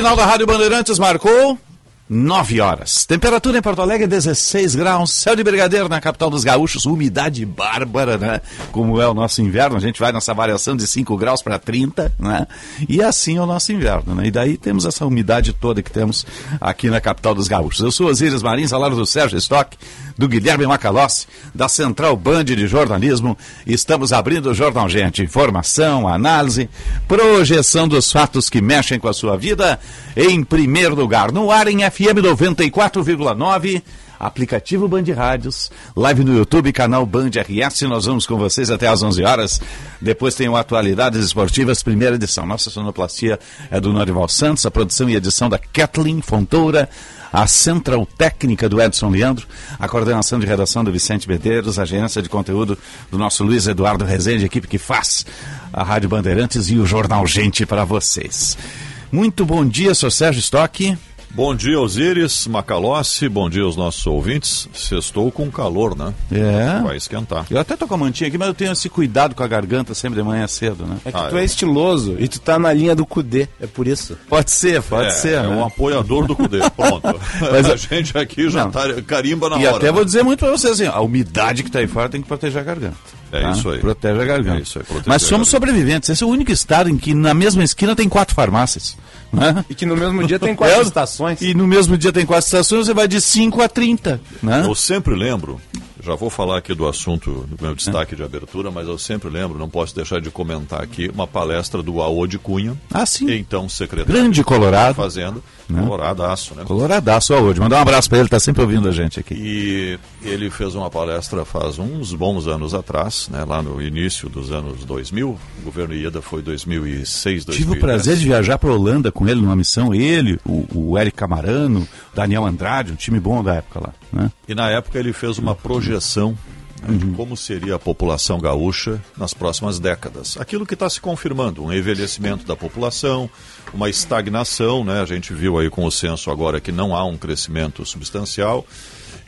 Sinal da Rádio Bandeirantes marcou 9 horas. Temperatura em Porto Alegre 16 graus, céu de brigadeiro na capital dos gaúchos, umidade bárbara, né? Como é o nosso inverno, a gente vai nessa variação de 5 graus para 30, né? E assim é o nosso inverno, né? E daí temos essa umidade toda que temos aqui na capital dos gaúchos. Eu sou Osíris Marins, lado do Sérgio Stock, do Guilherme Macalossi, da Central Band de Jornalismo. Estamos abrindo o Jornal Gente. Informação, análise, projeção dos fatos que mexem com a sua vida. Em primeiro lugar, no ar em FM 94,9 aplicativo Band Rádios, live no YouTube, canal Band RS. Nós vamos com vocês até às 11 horas. Depois tem o Atualidades Esportivas, primeira edição. Nossa sonoplastia é do Norival Santos, a produção e edição da Kathleen Fontoura, a central técnica do Edson Leandro, a coordenação de redação do Vicente Medeiros, a gerência de conteúdo do nosso Luiz Eduardo Rezende, equipe que faz a Rádio Bandeirantes e o Jornal Gente para vocês. Muito bom dia, sou Sérgio Stock. Bom dia, Osíris, Macalossi, bom dia aos nossos ouvintes. Sextou com calor, né? É. Vai esquentar. Eu até tô com a mantinha aqui, mas eu tenho esse cuidado com a garganta sempre de manhã cedo, né? É que ah, tu é. é estiloso e tu tá na linha do Cudê, é por isso. Pode ser, pode é, ser. É né? um apoiador do Cudê, pronto. mas a gente aqui já não. tá carimba na e hora. E até né? vou dizer muito pra vocês assim, a umidade que tá aí fora tem que proteger a garganta. É tá? isso aí. Protege a garganta. É isso aí, mas somos sobreviventes. Esse é o único estado em que na mesma esquina tem quatro farmácias. Né? E que no mesmo dia tem quatro é, estações. E no mesmo dia tem quatro estações, você vai de 5 a 30. Né? Eu sempre lembro, já vou falar aqui do assunto do meu destaque de abertura, mas eu sempre lembro, não posso deixar de comentar aqui, uma palestra do Aô de Cunha. Ah, sim. Então, secretário. Grande Colorado. Fazendo. Né? Coloradaço, né? Coloradaço, Aô. Mandar um abraço para ele, está sempre ouvindo a gente aqui. E ele fez uma palestra faz uns bons anos atrás, né? lá no início dos anos 2000. O governo Ieda foi 2006, 2010. Tive o prazer de viajar para a Holanda com ele numa missão. Ele, o, o Eric Camarano, Daniel Andrade, um time bom da época lá. Né? E na época ele fez uma projeção né, de como seria a população gaúcha nas próximas décadas. Aquilo que está se confirmando, um envelhecimento da população, uma estagnação, né? a gente viu aí com o censo agora que não há um crescimento substancial.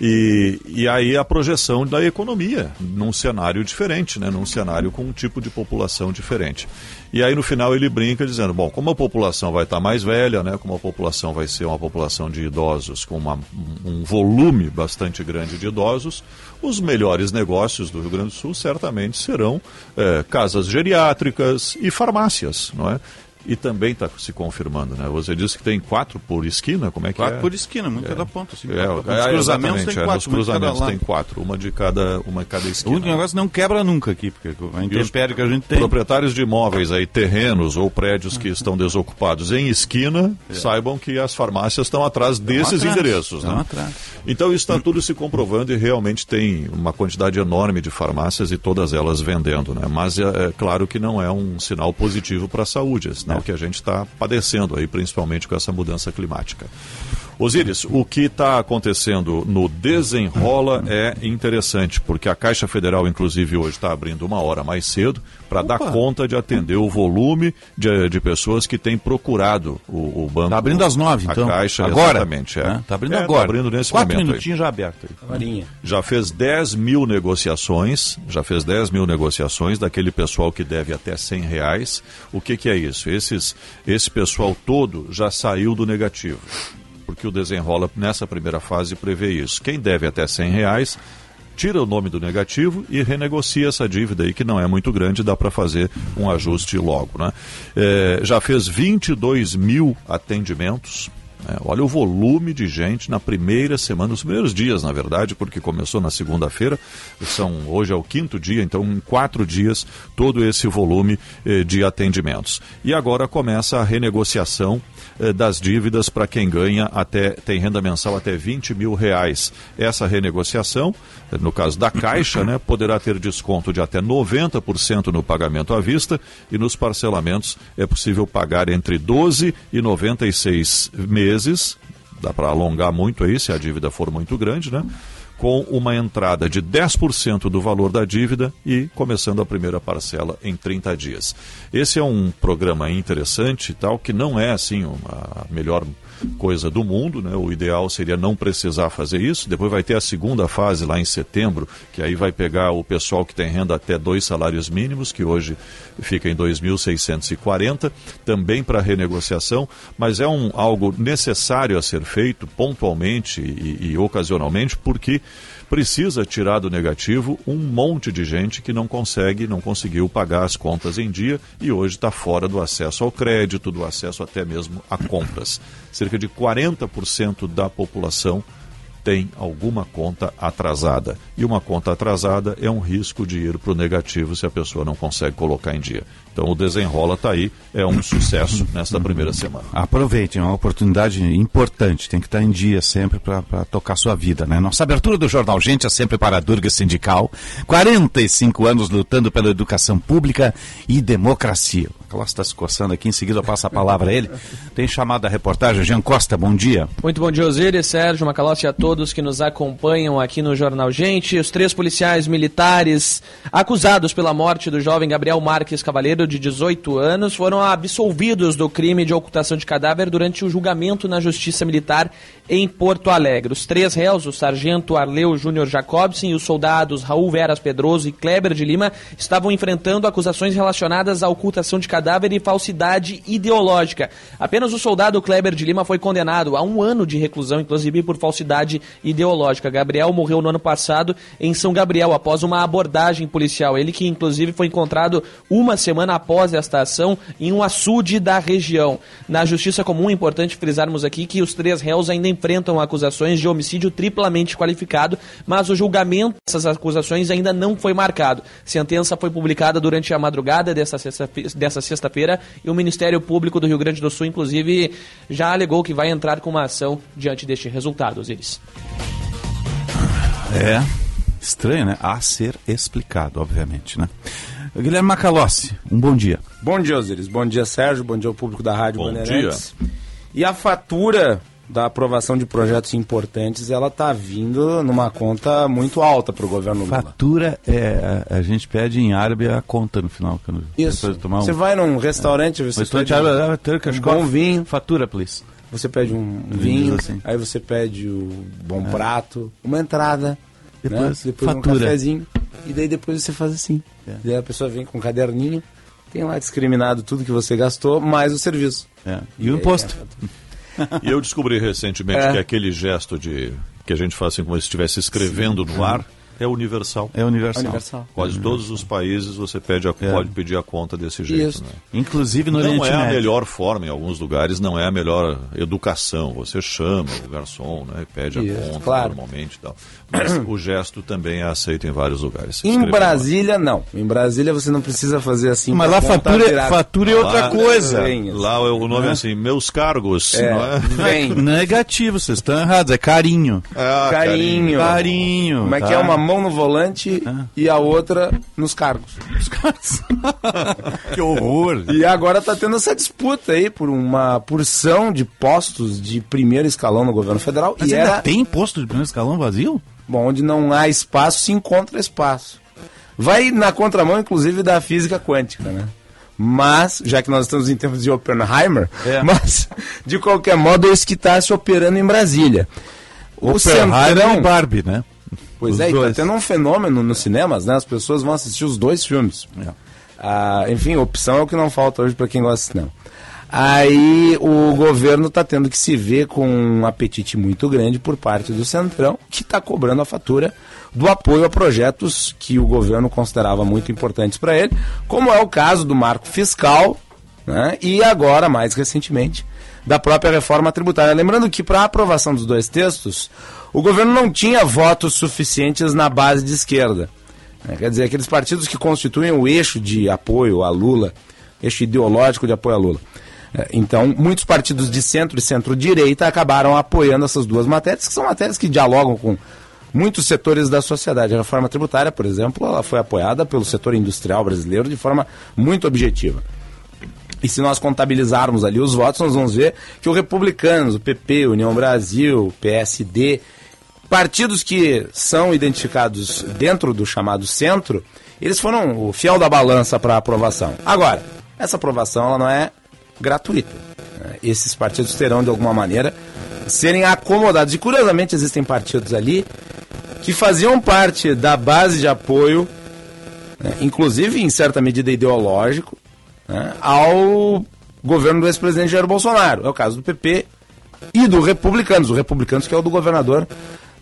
E, e aí a projeção da economia num cenário diferente, né? num cenário com um tipo de população diferente. E aí no final ele brinca dizendo, bom, como a população vai estar mais velha, né? como a população vai ser uma população de idosos com uma, um volume bastante grande de idosos, os melhores negócios do Rio Grande do Sul certamente serão é, casas geriátricas e farmácias, não é? E também está se confirmando, né? Você disse que tem quatro por esquina, como é que quatro é? por esquina, uma em cada ponta. Assim, é, Os é, cruzamentos tem é, quatro. Os cruzamentos tem quatro, uma de cada, uma de cada esquina. O único negócio não quebra nunca aqui, porque a intempérie que a gente tem. Proprietários de imóveis aí, terrenos ou prédios que estão desocupados em esquina, é. saibam que as farmácias estão atrás desses atrás, endereços. Né? Atrás. Então isso está tudo se comprovando e realmente tem uma quantidade enorme de farmácias e todas elas vendendo, né? Mas é, é claro que não é um sinal positivo para a saúde, é sinal que a gente está padecendo aí, principalmente com essa mudança climática. Osíris, o que está acontecendo no desenrola é interessante, porque a Caixa Federal, inclusive, hoje está abrindo uma hora mais cedo para dar conta de atender o volume de, de pessoas que têm procurado o, o banco. Está abrindo às nove, então. A Caixa, agora, exatamente. Está é. é, tá abrindo é, tá agora. Tá abrindo nesse Quatro momento. minutinhos aí. já aberto. Aí. Já fez 10 mil negociações, já fez 10 mil negociações daquele pessoal que deve até 100 reais. O que, que é isso? Esses, esse pessoal todo já saiu do negativo porque o desenrola nessa primeira fase prevê isso. Quem deve até 100 reais tira o nome do negativo e renegocia essa dívida aí, que não é muito grande, dá para fazer um ajuste logo. Né? É, já fez 22 mil atendimentos, né? Olha o volume de gente na primeira semana, nos primeiros dias, na verdade, porque começou na segunda-feira, são hoje é o quinto dia, então em quatro dias todo esse volume eh, de atendimentos. E agora começa a renegociação eh, das dívidas para quem ganha até tem renda mensal até 20 mil reais. Essa renegociação, eh, no caso da Caixa, né, poderá ter desconto de até 90% no pagamento à vista e nos parcelamentos é possível pagar entre 12 e 96 meses. Dá para alongar muito aí se a dívida for muito grande, né? com uma entrada de 10% do valor da dívida e começando a primeira parcela em 30 dias. Esse é um programa interessante tal que não é assim a melhor coisa do mundo, né? O ideal seria não precisar fazer isso. Depois vai ter a segunda fase lá em setembro, que aí vai pegar o pessoal que tem renda até dois salários mínimos, que hoje fica em 2.640, também para renegociação, mas é um algo necessário a ser feito pontualmente e, e ocasionalmente, porque precisa tirar do negativo um monte de gente que não consegue, não conseguiu pagar as contas em dia e hoje está fora do acesso ao crédito, do acesso até mesmo a compras. Cerca de 40% da população tem alguma conta atrasada. E uma conta atrasada é um risco de ir para o negativo se a pessoa não consegue colocar em dia. Então o desenrola está aí, é um sucesso nesta primeira semana. Aproveite, é uma oportunidade importante, tem que estar em dia sempre para tocar sua vida. Né? Nossa abertura do Jornal Gente é sempre para a Durga Sindical. 45 anos lutando pela educação pública e democracia. O Carlos está se coçando aqui, em seguida eu passo a palavra a ele. Tem chamada a reportagem, Jean Costa, bom dia. Muito bom dia, Osiris, Sérgio, Macalossi e a todos que nos acompanham aqui no Jornal Gente. Os três policiais militares acusados pela morte do jovem Gabriel Marques Cavaleiro de 18 anos, foram absolvidos do crime de ocultação de cadáver durante o julgamento na Justiça Militar em Porto Alegre. Os três réus, o sargento Arleu Júnior Jacobson e os soldados Raul Veras Pedroso e Kleber de Lima, estavam enfrentando acusações relacionadas à ocultação de cadáver e falsidade ideológica. Apenas o soldado Kleber de Lima foi condenado a um ano de reclusão, inclusive por falsidade ideológica. Gabriel morreu no ano passado em São Gabriel após uma abordagem policial. Ele que inclusive foi encontrado uma semana após esta ação em um açude da região. Na Justiça Comum, é importante frisarmos aqui que os três réus ainda enfrentam acusações de homicídio triplamente qualificado, mas o julgamento dessas acusações ainda não foi marcado. Sentença foi publicada durante a madrugada dessa sexta-feira e o Ministério Público do Rio Grande do Sul, inclusive, já alegou que vai entrar com uma ação diante deste resultado, Osiris. É estranho, né? A ser explicado, obviamente, né? Guilherme Macalossi, um bom dia. Bom dia, Osiris. Bom dia, Sérgio. Bom dia ao público da Rádio Bom Bandeirantes. E a fatura da aprovação de projetos importantes, ela está vindo numa conta muito alta para o governo Lula. Fatura, é, a, a gente pede em árabe a conta no final. Quando, Isso. tomar um- Você vai num restaurante, você Restaurante pede árabe, ah, turkish um bom vinho, Fatura, please. você pede um vinho, assim. aí você pede o bom prato, uma entrada, Depois, né? depois um fatura. cafezinho, e daí depois você faz assim. É. Daí a pessoa vem com um caderninho, tem lá discriminado tudo que você gastou, mais o serviço. É. E o imposto. E eu descobri recentemente É. que aquele gesto de que a gente faz assim como se estivesse escrevendo no ar é universal. É universal. Universal. Quase todos os países você pede a, É. pode pedir a conta desse jeito. Isso. Né? Inclusive no Não Oriente é a Médio. melhor forma, em alguns lugares não é a melhor educação. Você chama o garçom, né, pede a Isso, conta claro. normalmente e tal. Mas o gesto também é aceito em vários lugares. Em Brasília, não. Em Brasília você não precisa fazer assim. Mas lá fatura, virar- fatura é outra Lá- coisa. Vem, assim. Lá o nome é assim, meus cargos. É, Não é? vem. Negativo, vocês estão errados. É carinho. Ah, Carinho. Carinho. Como é que tá? é uma mão no volante Ah. e a outra nos cargos. Os caras- que horror. E agora tá tendo essa disputa aí por uma porção de postos de primeiro escalão no governo federal. Mas e ainda era, tem posto de primeiro escalão vazio? bom, onde não há espaço, se encontra espaço. Vai na contramão, inclusive, da física quântica, né? Mas, já que nós estamos em tempos de Oppenheimer, É. mas, de qualquer modo, é isso que está se operando em Brasília. O Oppenheimer Centrão... e Barbie, né? Pois Os é, e dois. tá tendo um fenômeno nos cinemas, né? As pessoas vão assistir os dois filmes. É. Ah, enfim, opção é o que não falta hoje para quem gosta de cinema. Aí o governo está tendo que se ver com um apetite muito grande por parte do Centrão, que está cobrando a fatura do apoio a projetos que o governo considerava muito importantes para ele, como é o caso do marco fiscal, né? e agora, mais recentemente, da própria reforma tributária. Lembrando que para a aprovação dos dois textos, o governo não tinha votos suficientes na base de esquerda. Né? Quer dizer, aqueles partidos que constituem o eixo de apoio a Lula, eixo ideológico de apoio a Lula. É, então, muitos partidos de centro e centro-direita acabaram apoiando essas duas matérias, que são matérias que dialogam com muitos setores da sociedade. A reforma tributária, por exemplo, ela foi apoiada pelo setor industrial brasileiro de forma muito objetiva. E se nós contabilizarmos ali os votos, nós vamos ver que o Republicanos, o PP, União Brasil, PSD, partidos que são identificados dentro do chamado centro, eles foram o fiel da balança para a aprovação. Agora, essa aprovação ela não é gratuita. Esses partidos terão, de alguma maneira, serem acomodados. E, curiosamente, existem partidos ali que faziam parte da base de apoio, né, inclusive em certa medida ideológico, né, ao governo do ex-presidente Jair Bolsonaro. É o caso do PP e do Republicanos. O Republicanos que é o do governador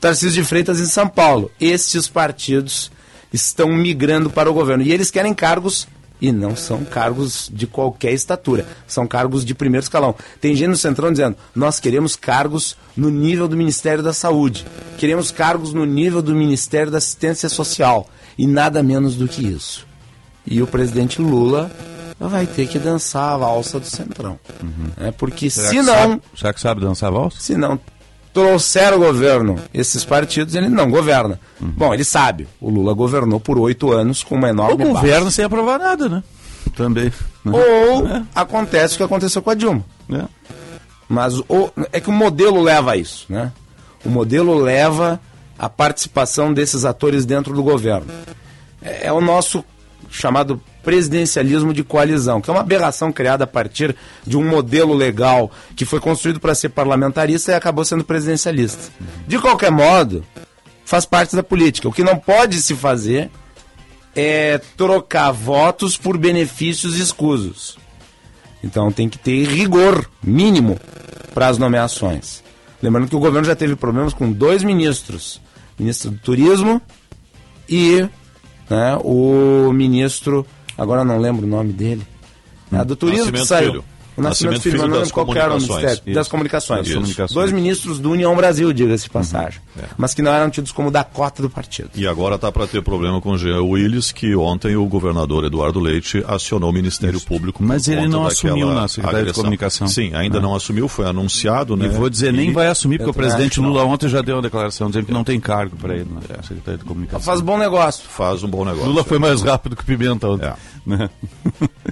Tarcísio de Freitas em São Paulo. Estes partidos estão migrando para o governo e eles querem cargos e não são cargos de qualquer estatura, são cargos de primeiro escalão. Tem gente no Centrão dizendo: nós queremos cargos no nível do Ministério da Saúde, queremos cargos no nível do Ministério da Assistência Social e nada menos do que isso. E o presidente Lula vai ter que dançar a valsa do Centrão. Uhum. É porque será se não. Sabe, será que sabe dançar a valsa? Se não trouxer o governo esses partidos, ele não governa. Uhum. Bom, ele sabe. O Lula governou por oito anos com uma enorme. O governo sem aprovar nada, né? Também. Né? Ou é. acontece o que aconteceu com a Dilma. É. Mas o, é que o modelo leva a isso, né? O modelo leva a participação desses atores dentro do governo. É, é o nosso chamado presidencialismo de coalizão, que é uma aberração criada a partir de um modelo legal que foi construído para ser parlamentarista e acabou sendo presidencialista. De qualquer modo, faz parte da política. O que não pode se fazer é trocar votos por benefícios escusos. Então tem que ter rigor mínimo para as nomeações. Lembrando que o governo já teve problemas com dois ministros: ministro do Turismo e né, o ministro agora não lembro o nome dele. Ah, do turismo Nascimento que saiu. Filho. O Nascimento, Nascimento Filho, não lembro qual era o ministério. Das comunicações. Isso. comunicações. Dois ministros do União Brasil, diga-se de passagem. Uhum. É. Mas que não eram tidos como da cota do partido. E agora está para ter problema com o Jean Willis, que ontem o governador Eduardo Leite acionou o Ministério Isso. Público. Mas ele não assumiu na Secretaria agressão. de Comunicação. Sim, ainda não, não assumiu, foi anunciado, né? E vou dizer, e... nem vai assumir, porque o presidente Lula ontem já deu uma declaração dizendo que não tem cargo para ele na é. Secretaria de Comunicação. Faz bom negócio. Faz um bom negócio. Lula foi mais rápido que Pimenta ontem.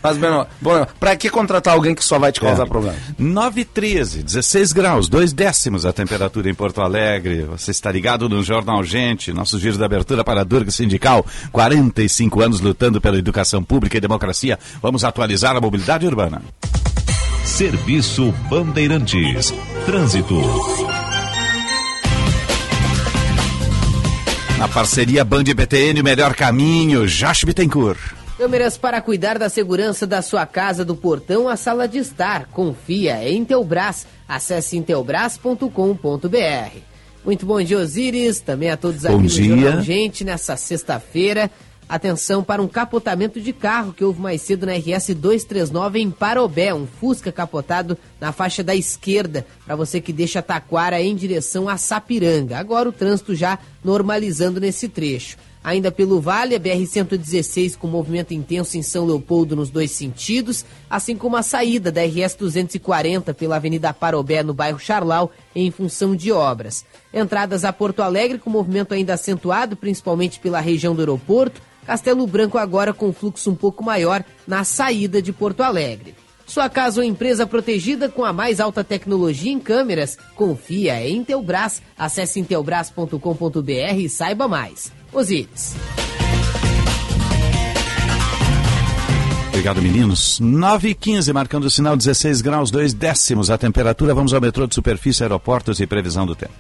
Faz bem, bom, para que contratar alguém que só vai te causar é. problema? 9 e 13, 16 graus, 2 décimos a temperatura em Porto Alegre. Você está ligado no Jornal Gente, nosso giro de abertura para a Durga Sindical. 45 anos lutando pela educação pública e democracia. Vamos atualizar a mobilidade urbana. Serviço Bandeirantes. Trânsito. Na parceria Band e BTN, o melhor caminho, Josh Bittencourt. Câmeras para cuidar da segurança da sua casa, do portão à sala de estar. Confia em Teubras. Acesse intelbras.com.br. Muito bom dia, Osiris. Também a todos bom aqui dia. no Jornal Gente, nessa sexta-feira. Atenção para um capotamento de carro que houve mais cedo na RS 239 em Parobé, um Fusca capotado na faixa da esquerda, para você que deixa Taquara em direção a Sapiranga. Agora o trânsito já normalizando nesse trecho. Ainda pelo Vale, a BR-116 com movimento intenso em São Leopoldo nos dois sentidos, assim como a saída da RS-240 pela Avenida Parobé no bairro Charlau, em função de obras. Entradas a Porto Alegre com movimento ainda acentuado, principalmente pela região do aeroporto. Castelo Branco agora com fluxo um pouco maior na saída de Porto Alegre. Sua casa ou empresa protegida com a mais alta tecnologia em câmeras. Confia em Intelbras. Acesse intelbras.com.br e saiba mais. Osíris. Obrigado, meninos. 9 e 15, marcando o sinal 16 graus, 2 décimos a temperatura. Vamos ao metrô de superfície, aeroportos e previsão do tempo.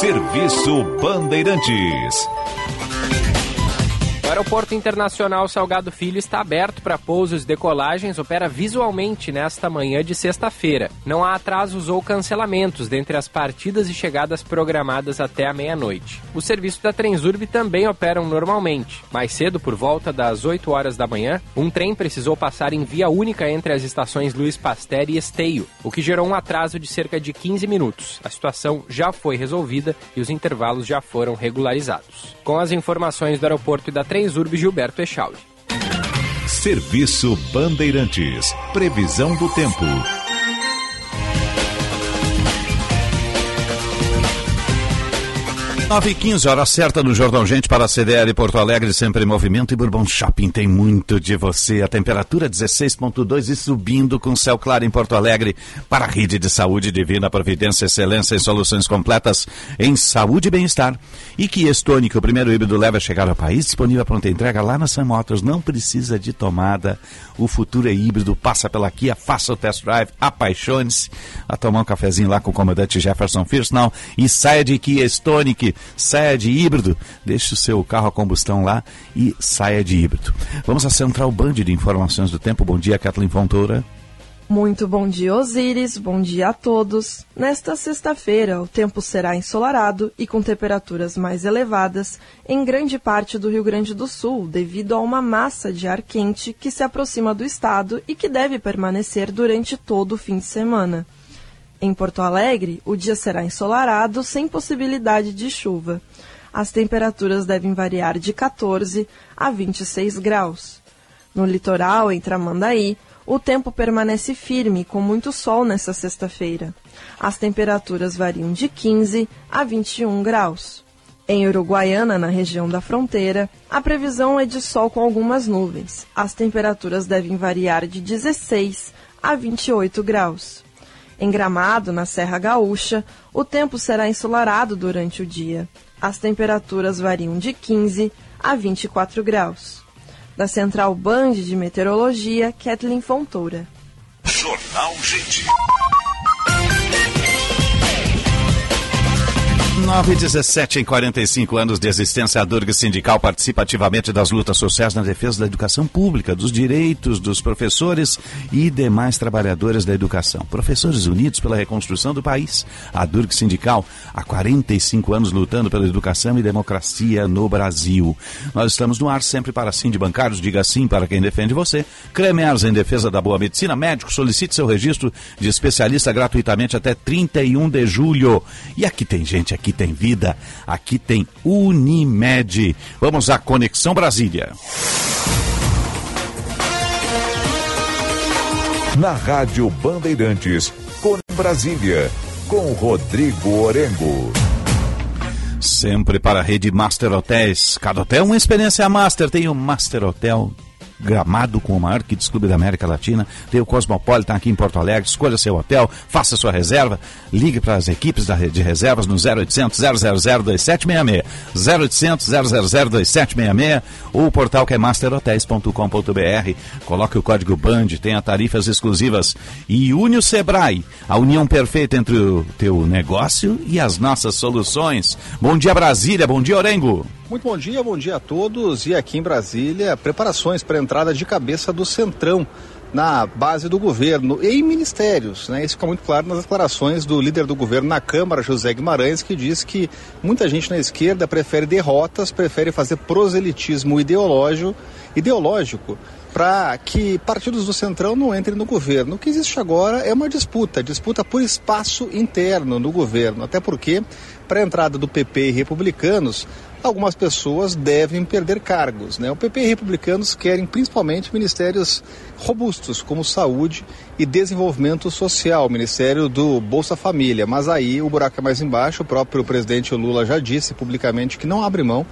Serviço Bandeirantes. Aeroporto Internacional Salgado Filho está aberto para pousos e decolagens, opera visualmente nesta manhã de sexta-feira. Não há atrasos ou cancelamentos dentre as partidas e chegadas programadas até a meia-noite. Os serviços da Transurb também operam normalmente. Mais cedo, por volta das 8 horas da manhã, um trem precisou passar em via única entre as estações Luiz Pasteur e Esteio, o que gerou um atraso de cerca de 15 minutos. A situação já foi resolvida e os intervalos já foram regularizados. Com as informações do aeroporto e da Transurb, Urbe Gilberto Echauri. Serviço Bandeirantes. Previsão do tempo. 9 e 15 hora certa no Jornal Gente para a CDL Porto Alegre, sempre em movimento. E Bourbon Shopping tem muito de você. A temperatura 16,2 e subindo com céu claro em Porto Alegre para a rede de saúde divina, providência, excelência e soluções completas em saúde e bem-estar. E que Estônico, o primeiro híbrido leva a chegar ao país, disponível pronta entrega lá na Sam Motors. Não precisa de tomada. O futuro é híbrido. Passa pela Kia, faça o test drive, apaixone-se. A tomar um cafezinho lá com o comandante Jefferson Firsnall e saia de Kia Stonic saia de híbrido, deixe o seu carro a combustão lá e saia de híbrido. Vamos à Central Band de Informações do Tempo. Bom dia, Kathleen Fontoura. Muito bom dia, Osíris. Bom dia a todos. Nesta sexta-feira, o tempo será ensolarado e com temperaturas mais elevadas em grande parte do Rio Grande do Sul, devido a uma massa de ar quente que se aproxima do estado e que deve permanecer durante todo o fim de semana. Em Porto Alegre, o dia será ensolarado, sem possibilidade de chuva. As temperaturas devem variar de 14 a 26 graus. No litoral, em Tramandaí, o tempo permanece firme, com muito sol nesta sexta-feira. As temperaturas variam de 15 a 21 graus. Em Uruguaiana, na região da fronteira, a previsão é de sol com algumas nuvens. As temperaturas devem variar de 16 a 28 graus. Em Gramado, na Serra Gaúcha, o tempo será ensolarado durante o dia. As temperaturas variam de 15 a 24 graus. Da Central Band de Meteorologia, Kathleen Fontoura. Jornal Gente. 9 e 17 em 45 anos de existência, a Durga Sindical participa ativamente das lutas sociais na defesa da educação pública, dos direitos dos professores e demais trabalhadores da educação. Professores Unidos pela Reconstrução do País. A Durga Sindical, há 45 anos lutando pela educação e democracia no Brasil. Nós estamos no ar sempre para sim de bancários, diga sim para quem defende você. Cremers em defesa da boa medicina. Médico, solicite seu registro de especialista gratuitamente até 31 de julho. E aqui tem gente aqui tem vida, aqui tem Unimed. Vamos à Conexão Brasília. Na Rádio Bandeirantes, com Brasília, com Rodrigo Orengo. Sempre para a rede Master Hotels. Cada hotel uma experiência master. Tem o Master Hotel Gramado com o maior Kids Clube da América Latina. Tem o Cosmopolitan aqui em Porto Alegre. Escolha seu hotel, faça sua reserva. Ligue para as equipes da, de reservas no 0800 000 2766. 0800 000 2766. Ou o portal que é masterhotels.com.br. Coloque o código BAND, tenha tarifas exclusivas. E une o Sebrae, a união perfeita entre o teu negócio e as nossas soluções. Bom dia, Brasília. Bom dia, Orengo. Muito bom dia, bom dia a todos. E aqui em Brasília, preparações para a entrada de cabeça do Centrão na base do governo e em ministérios. Né? Isso fica muito claro nas declarações do líder do governo na Câmara, José Guimarães, que diz que muita gente na esquerda prefere derrotas, prefere fazer proselitismo ideológico, ideológico para que partidos do Centrão não entrem no governo. O que existe agora é uma disputa, disputa por espaço interno no governo, até porque para a entrada do PP e republicanos, algumas pessoas devem perder cargos. Né? O PP e republicanos querem principalmente ministérios robustos, como saúde e desenvolvimento social, ministério do Bolsa Família. Mas aí o buraco é mais embaixo, o próprio presidente Lula já disse publicamente que não abre mão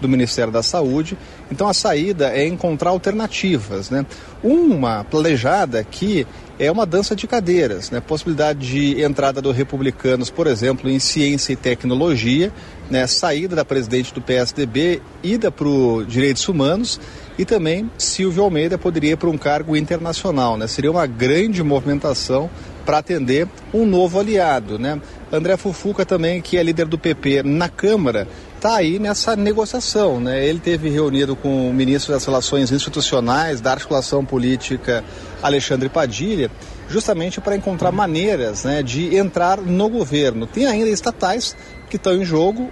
do Ministério da Saúde. Então a saída é encontrar alternativas. Né? Uma planejada que é uma dança de cadeiras, né? Possibilidade de entrada do Republicanos, por exemplo, em ciência e tecnologia, né? Saída da presidente do PSDB, ida para o direitos humanos e também Silvio Almeida poderia ir para um cargo internacional, né? Seria uma grande movimentação para atender um novo aliado, né? André Fufuca também, que é líder do PP na Câmara, está aí nessa negociação. Né? Ele teve reunido com o ministro das Relações Institucionais, da Articulação Política, Alexandre Padilha, justamente para encontrar maneiras né, de entrar no governo. Tem ainda estatais que estão em jogo,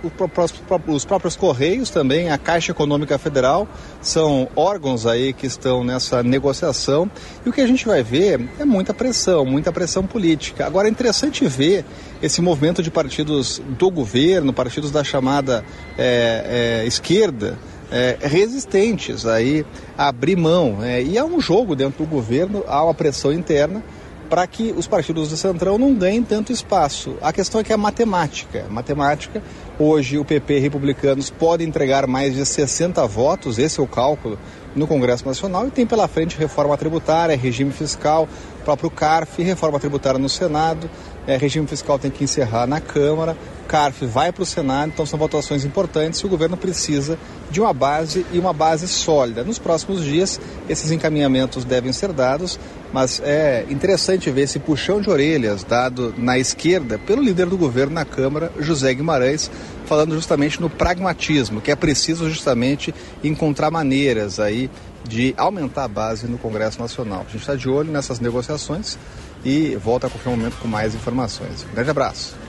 os próprios Correios também, a Caixa Econômica Federal, são órgãos aí que estão nessa negociação. E o que a gente vai ver é muita pressão, muita pressão política. Agora é interessante ver esse movimento de partidos do governo, partidos da chamada é, é, esquerda, é, resistentes aí a abrir mão. É, e há um jogo dentro do governo, há uma pressão interna para que os partidos do Centrão não ganhem tanto espaço. A questão é que é matemática. matemática, hoje o PP e republicanos podem entregar mais de 60 votos, esse é o cálculo, no Congresso Nacional e tem pela frente reforma tributária, regime fiscal, próprio CARF, reforma tributária no Senado, é, regime fiscal tem que encerrar na Câmara, CARF vai para o Senado, então são votações importantes e o governo precisa de uma base e uma base sólida. Nos próximos dias, esses encaminhamentos devem ser dados, mas é interessante ver esse puxão de orelhas dado na esquerda pelo líder do governo na Câmara, José Guimarães, falando justamente no pragmatismo, que é preciso justamente encontrar maneiras aí de aumentar a base no Congresso Nacional. A gente está de olho nessas negociações e volta a qualquer momento com mais informações. Um grande abraço.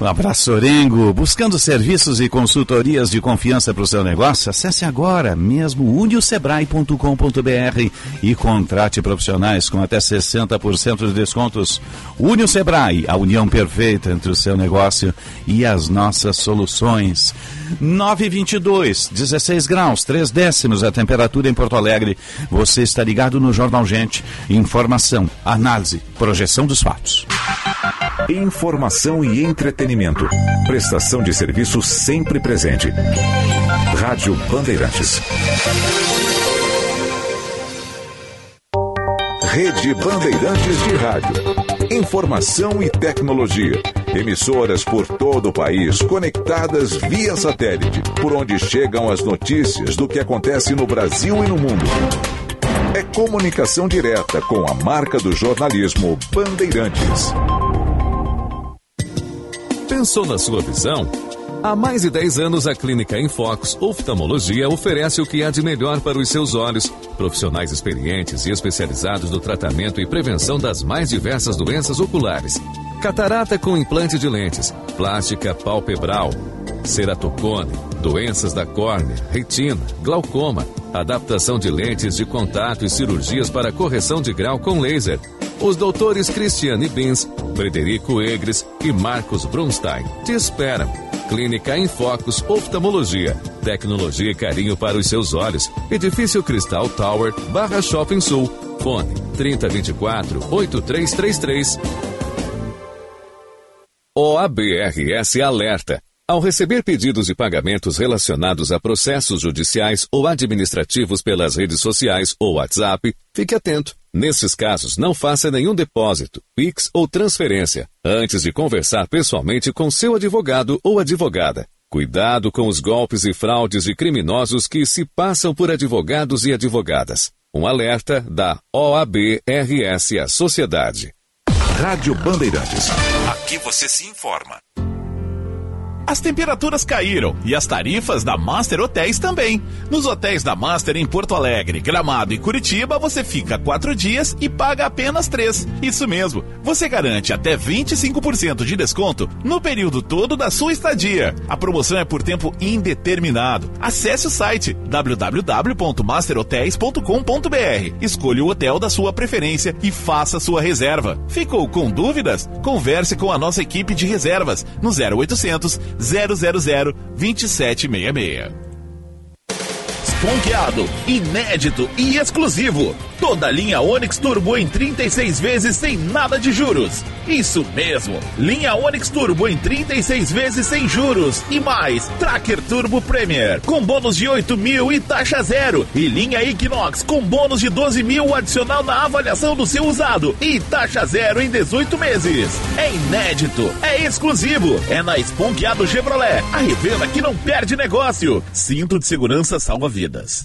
Um abraço, Orengo. Buscando serviços e consultorias de confiança para o seu negócio? Acesse agora mesmo uniosebrae.com.br e contrate profissionais com até 60% de descontos. Unio Sebrae, a união perfeita entre o seu negócio e as nossas soluções. 922, 16 graus, 3 décimos a temperatura em Porto Alegre. Você está ligado no Jornal Gente. Informação, análise, projeção dos fatos. Informação e entretenimento. Prestação de serviço sempre presente. Rádio Bandeirantes. Rede Bandeirantes de Rádio. Informação e tecnologia. Emissoras por todo o país conectadas via satélite, por onde chegam as notícias do que acontece no Brasil e no mundo. É comunicação direta com a marca do jornalismo Bandeirantes. Pensou na sua visão? Há mais de 10 anos, a Clínica Infox Oftalmologia oferece o que há de melhor para os seus olhos. Profissionais experientes e especializados no tratamento e prevenção das mais diversas doenças oculares. Catarata com implante de lentes, plástica palpebral, ceratocone, doenças da córnea, retina, glaucoma, adaptação de lentes de contato e cirurgias para correção de grau com laser. Os doutores Cristiane Bins, Frederico Egres e Marcos Brunstein te esperam. Clínica em Focus Oftalmologia. Tecnologia e carinho para os seus olhos. Edifício Cristal Tower, Barra Shopping Sul. Fone 3024 8333. OABRS Alerta. Ao receber pedidos de pagamentos relacionados a processos judiciais ou administrativos pelas redes sociais ou WhatsApp, fique atento. Nesses casos, não faça nenhum depósito, PIX ou transferência antes de conversar pessoalmente com seu advogado ou advogada. Cuidado com os golpes e fraudes de criminosos que se passam por advogados e advogadas. Um alerta da OAB-RS à Sociedade. Rádio Bandeirantes. Aqui você se informa. As temperaturas caíram e as tarifas da Master Hotéis também. Nos hotéis da Master em Porto Alegre, Gramado e Curitiba, você fica quatro dias e paga apenas três. Isso mesmo, você garante até 25% de desconto no período todo da sua estadia. A promoção é por tempo indeterminado. Acesse o site www.masterhotels.com.br, escolha o hotel da sua preferência e faça sua reserva. Ficou com dúvidas? Converse com a nossa equipe de reservas no 0800 000 2766. Esponqueado, inédito e exclusivo. Toda a linha Onix Turbo em 36 vezes sem nada de juros. Isso mesmo, linha Onix Turbo em 36 vezes sem juros. E mais, Tracker Turbo Premier com bônus de 8 mil e taxa zero. E linha Equinox com bônus de 12 mil adicional na avaliação do seu usado. E taxa zero em 18 meses. É inédito, é exclusivo. É na Esponqueado Chevrolet, a revenda que não perde negócio. Cinto de segurança salva vidas.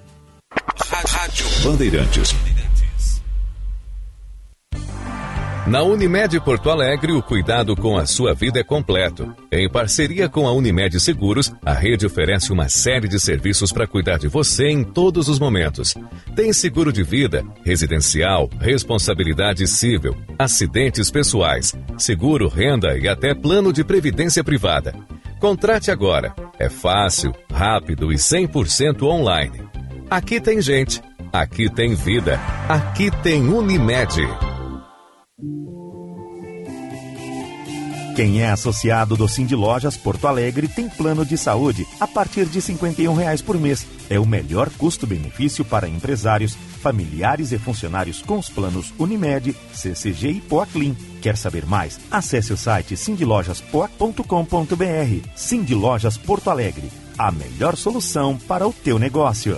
Rádio Bandeirantes. Na Unimed Porto Alegre, o cuidado com a sua vida é completo. Em parceria com a Unimed Seguros, a rede oferece uma série de serviços para cuidar de você em todos os momentos. Tem seguro de vida, residencial, responsabilidade civil, acidentes pessoais, seguro renda e até plano de previdência privada. Contrate agora. É fácil, rápido e 100% online. Aqui tem gente. Aqui tem vida. Aqui tem Unimed. Quem é associado do Cindy Lojas Porto Alegre tem plano de saúde a partir de 51 reais por mês. É o melhor custo-benefício para empresários, familiares e funcionários com os planos Unimed, CCG e Poaclin. Quer saber mais? Acesse o site cindylojaspoa.com.br. Cindy Lojas Porto Alegre, a melhor solução para o teu negócio.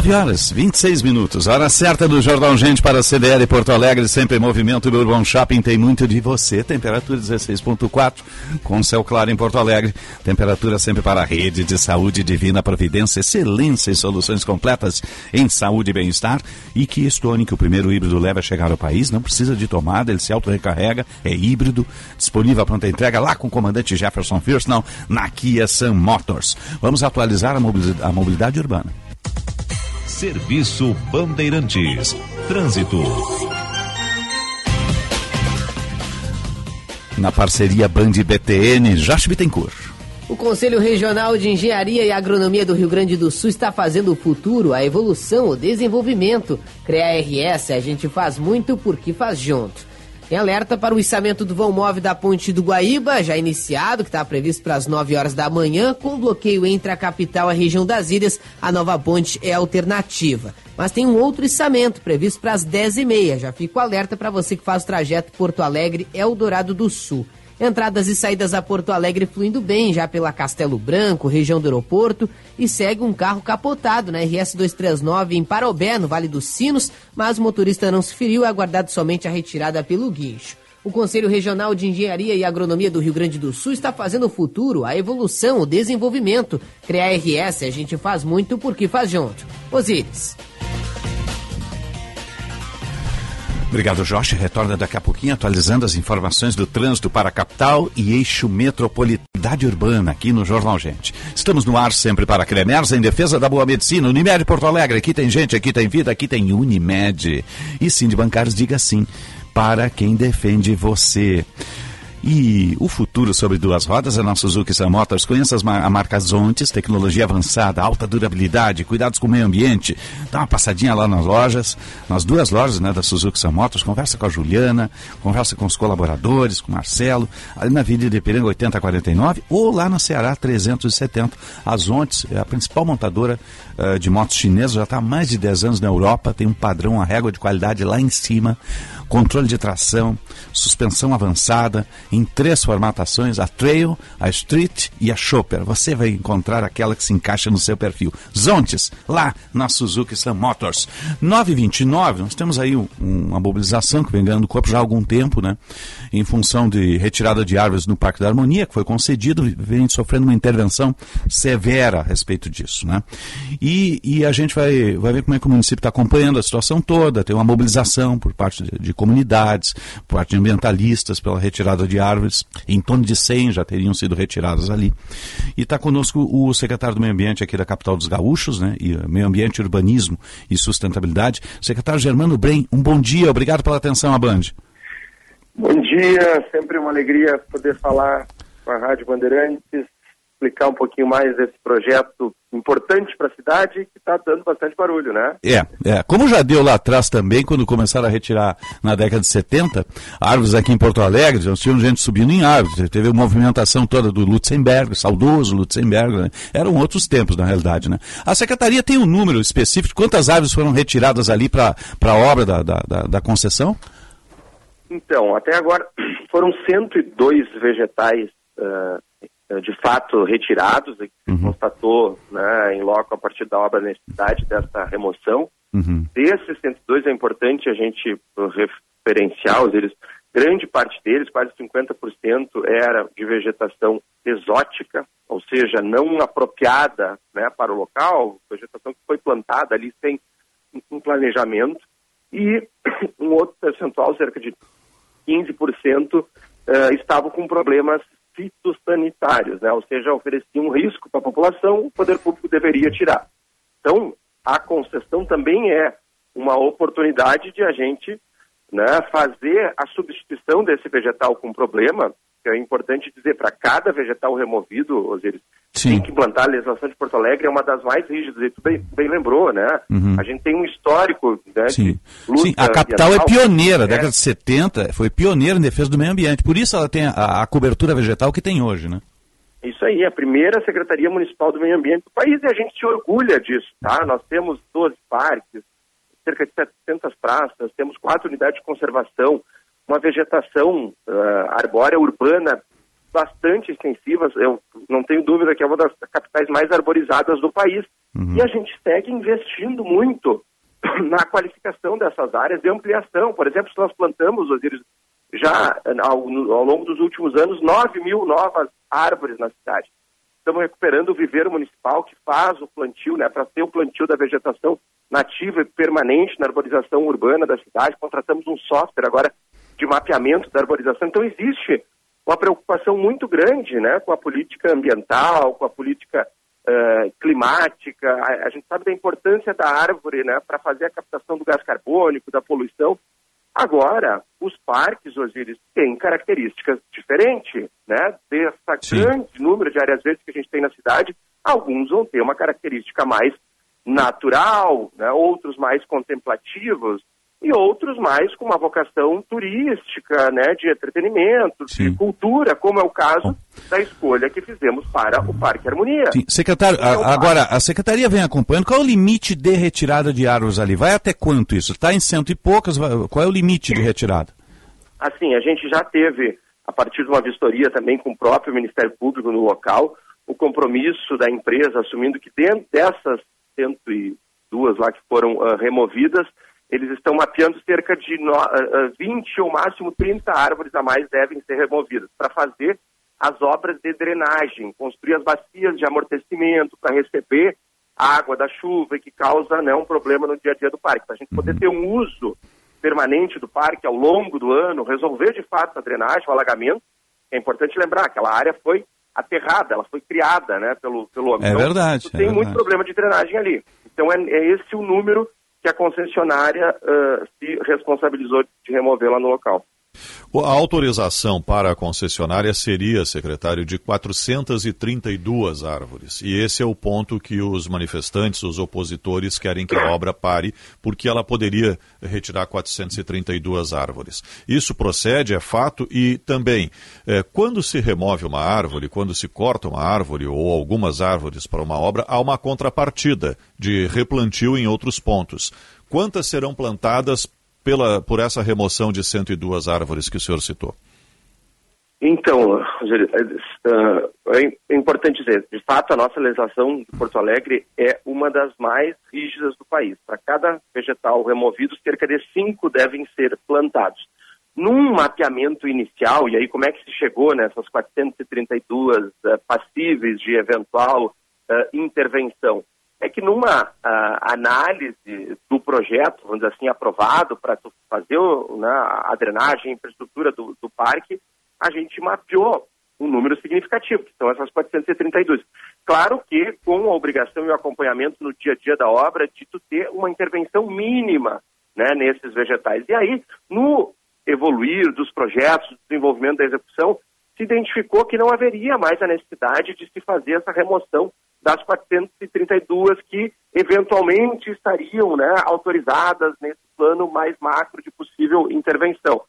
9 horas, 26 minutos. Hora certa do Jornal Gente para CDL Porto Alegre, sempre em movimento. O Bourbon Shopping tem muito de você. Temperatura 16.4, com céu claro em Porto Alegre. Temperatura sempre para a rede de saúde divina providência, excelência e soluções completas em saúde e bem-estar. E que Stone, que o primeiro híbrido leva a chegar ao país, não precisa de tomada, ele se auto-recarrega, é híbrido, disponível a pronta entrega lá com o comandante Jefferson Firston na Kia Sun Motors. Vamos atualizar a mobilidade, a mobilidade urbana. Serviço Bandeirantes. Trânsito. Na parceria Band BTN, Josh Bittencourt. O Conselho Regional de Engenharia e Agronomia do Rio Grande do Sul está fazendo o futuro, a evolução, o desenvolvimento. CREA RS, a gente faz muito porque faz junto. Tem alerta para o içamento do vão móvel da Ponte do Guaíba, já iniciado, que está previsto para as 9 horas da manhã, com bloqueio entre a capital e a região das ilhas. A nova ponte é alternativa. Mas tem um outro içamento previsto para as 10h30. Já fica o alerta para você que faz o trajeto Porto Alegre, Eldorado do Sul. Entradas e saídas a Porto Alegre fluindo bem, já pela Castelo Branco, região do aeroporto, e segue um carro capotado na RS 239 em Parobé, no Vale dos Sinos, mas o motorista não se feriu, é aguardado somente a retirada pelo guincho. O Conselho Regional de Engenharia e Agronomia do Rio Grande do Sul está fazendo o futuro, a evolução, o desenvolvimento. Criar RS, a gente faz muito porque faz junto. Osíris. Obrigado, Jorge. Retorna daqui a pouquinho atualizando as informações do trânsito para a capital e eixo metropolitana urbana aqui no Jornal Gente. Estamos no ar sempre para Cremers em defesa da boa medicina. Unimed Porto Alegre, aqui tem gente, aqui tem vida, aqui tem Unimed. E sim de bancários, diga sim para quem defende você. E o futuro sobre duas rodas é na Suzuki Sun Motors. Conheça a marca Zontes, tecnologia avançada, alta durabilidade, cuidados com o meio ambiente. Dá uma passadinha lá nas lojas, nas duas lojas né, da Suzuki Sun Motors. Conversa com a Juliana, conversa com os colaboradores, com o Marcelo, ali na Avenida de Ipiranga 8049 ou lá na Ceará 370. A Zontes é a principal montadora uh, de motos chinesas, já está há mais de 10 anos na Europa, tem um padrão, uma régua de qualidade lá em cima controle de tração, suspensão avançada, em três formatações, a Trail, a Street e a Chopper. Você vai encontrar aquela que se encaixa no seu perfil. Zontes, lá na Suzuki Sun Motors. 929, nós temos aí um, uma mobilização que vem ganhando corpo já há algum tempo, né? Em função de retirada de árvores no Parque da Harmonia, que foi concedido, vem sofrendo uma intervenção severa a respeito disso, né? E, e a gente vai, vai ver como é que o município está acompanhando a situação toda, tem uma mobilização por parte de, de comunidades, por parte de ambientalistas, pela retirada de árvores. Em torno de 100 já teriam sido retiradas ali. E está conosco o secretário do Meio Ambiente aqui da capital dos Gaúchos, né? E Meio Ambiente, Urbanismo e Sustentabilidade, secretário Germano Brem. Um bom dia, obrigado pela atenção à. Bom dia, sempre uma alegria poder falar com a Rádio Bandeirantes explicar um pouquinho mais esse projeto importante para a cidade que está dando bastante barulho, né? É, é. Como já deu lá atrás também, quando começaram a retirar na década de 70, árvores aqui em Porto Alegre, nós tínhamos gente subindo em árvores, teve a movimentação toda do Lutzenberg, saudoso Lutzenberg, né? eram outros tempos na realidade, né? A Secretaria tem um número específico de quantas árvores foram retiradas ali para a obra da, da, da, da concessão? Então, até agora foram 102 vegetais uh, de fato retirados, que se uhum. constatou né, em loco a partir da obra a necessidade dessa remoção. Uhum. Desses 102 é importante a gente referenciar os eles, grande parte deles, quase 50%, era de vegetação exótica, ou seja, não apropriada né, para o local, vegetação que foi plantada ali sem um planejamento, e um outro percentual, cerca de 15%, uh, estavam com problemas fitossanitários, né? ou seja, oferecia um risco para a população, o poder público deveria tirar. Então, a concessão também é uma oportunidade de a gente né, fazer a substituição desse vegetal com problema, que é importante dizer, para cada vegetal removido, Osiris, Sim. tem que implantar a legislação de Porto Alegre, é uma das mais rígidas, e tu bem, bem lembrou, né? Uhum. A gente tem um histórico né, Sim. Sim, a capital é pioneira, é. década de 70, foi pioneira em defesa do meio ambiente, por isso ela tem a, a cobertura vegetal que tem hoje, né? Isso aí, a primeira Secretaria Municipal do Meio Ambiente do país e a gente se orgulha disso, tá? Nós temos 12 parques, cerca de 700 praças, temos quatro unidades de conservação, uma vegetação uh, arbórea urbana bastante extensivas. Eu não tenho dúvida que é uma das capitais mais arborizadas do país. Uhum. E a gente segue investindo muito na qualificação dessas áreas de ampliação. Por exemplo, se nós plantamos, Osiris, já ao, ao longo dos últimos anos, 9 mil novas árvores na cidade. Estamos recuperando o viveiro municipal que faz o plantio, né, para ter o plantio da vegetação nativa e permanente na arborização urbana da cidade. Contratamos um software agora de mapeamento da arborização. Então, existe uma preocupação muito grande né, com a política ambiental, com a política uh, climática. A, a, gente sabe da importância da árvore né, para fazer a captação do gás carbônico, da poluição. Agora, os parques, Osiris, têm características diferentes, né? Dessa Sim. grande número de áreas verdes que a gente tem na cidade, alguns vão ter uma característica mais natural, né? outros mais contemplativos, e outros mais com uma vocação turística, né, de entretenimento, Sim. de cultura, como é o caso Bom. da escolha que fizemos para o Parque Harmonia. Sim. Secretário, é a, agora, a Secretaria vem acompanhando, qual é o limite de retirada de árvores ali? Vai até quanto isso? Está em cento e poucas, qual é o limite de retirada? Assim, a gente já teve, a partir de uma vistoria também com o próprio Ministério Público no local, o compromisso da empresa assumindo que dentro dessas 102 lá que foram uh, removidas, eles estão mapeando cerca de no, uh, 20 ou máximo 30 árvores a mais devem ser removidas para fazer as obras de drenagem, construir as bacias de amortecimento para receber a água da chuva que causa né, um problema no dia a dia do parque. Para a gente poder ter um uso permanente do parque ao longo do ano, resolver de fato a drenagem, o alagamento. É importante lembrar que aquela área foi aterrada, ela foi criada né, pelo, pelo homem. É então, verdade. Tem é muito verdade. problema de drenagem ali. Então é, é esse o número que a concessionária uh, se responsabilizou de remover lá no local. A autorização para a concessionária seria, secretário, de 432 árvores. E esse é o ponto que os manifestantes, os opositores, querem que a obra pare, porque ela poderia retirar 432 árvores. Isso procede, é fato, e também, é, quando se remove uma árvore, quando se corta uma árvore ou algumas árvores para uma obra, há uma contrapartida de replantio em outros pontos. Quantas serão plantadas pela, por essa remoção de 102 árvores que o senhor citou? Então, é, é importante dizer, de fato, a nossa legislação de Porto Alegre é uma das mais rígidas do país. Para cada vegetal removido, cerca de cinco devem ser plantados. Num mapeamento inicial, e aí como é que se chegou nessas 432 uh, passíveis de eventual uh, intervenção? É que numa uh, análise do projeto, vamos dizer assim, aprovado para fazer né, a drenagem, a infraestrutura do, do, parque, a gente mapeou um número significativo, que são essas 432. Claro que com a obrigação e o acompanhamento no dia a dia da obra de tu ter uma intervenção mínima né, nesses vegetais. E aí, no evoluir dos projetos, desenvolvimento da execução, se identificou que não haveria mais a necessidade de se fazer essa remoção das 432 que eventualmente estariam né, autorizadas nesse plano mais macro de possível intervenção.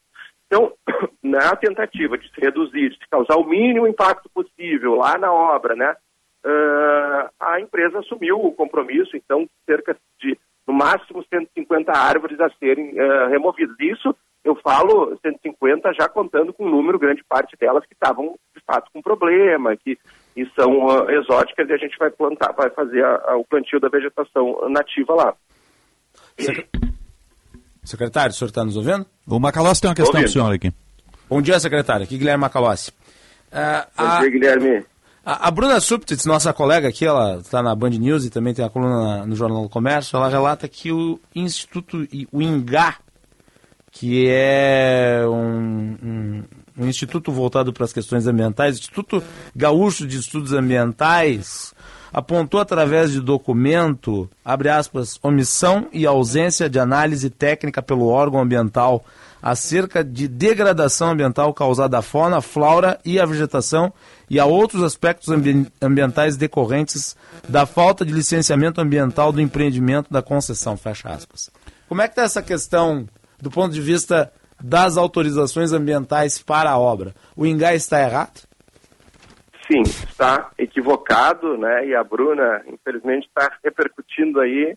Então, na tentativa de se reduzir, de se causar o mínimo impacto possível lá na obra, né, uh, a empresa assumiu o compromisso, então, cerca de, no máximo, 150 árvores a serem uh, removidas. Isso, eu falo 150 já contando com um número, grande parte delas, que estavam, de fato, com problema, que e são uh, exóticas, e a gente vai plantar, vai fazer a, a, o plantio da vegetação nativa lá. Secretário, o senhor está nos ouvindo? O Macalossi tem uma questão para o senhor aqui. Bom dia, secretário. Aqui Guilherme Macalossi. Uh, Bom dia, Guilherme. A, a Bruna Subtitz, nossa colega aqui, ela está na Band News e também tem a coluna no Jornal do Comércio, ela relata que o Instituto, o INGA, que é um, um, um instituto voltado para as questões ambientais, Instituto Gaúcho de Estudos Ambientais, apontou através de documento, abre aspas, omissão e ausência de análise técnica pelo órgão ambiental acerca de degradação ambiental causada à fauna, flora e à vegetação e a outros aspectos ambientais decorrentes da falta de licenciamento ambiental do empreendimento da concessão, fecha aspas. Como é que está essa questão do ponto de vista das autorizações ambientais para a obra? O INGA está errado? sim, está equivocado, né? E a Bruna, infelizmente, está repercutindo aí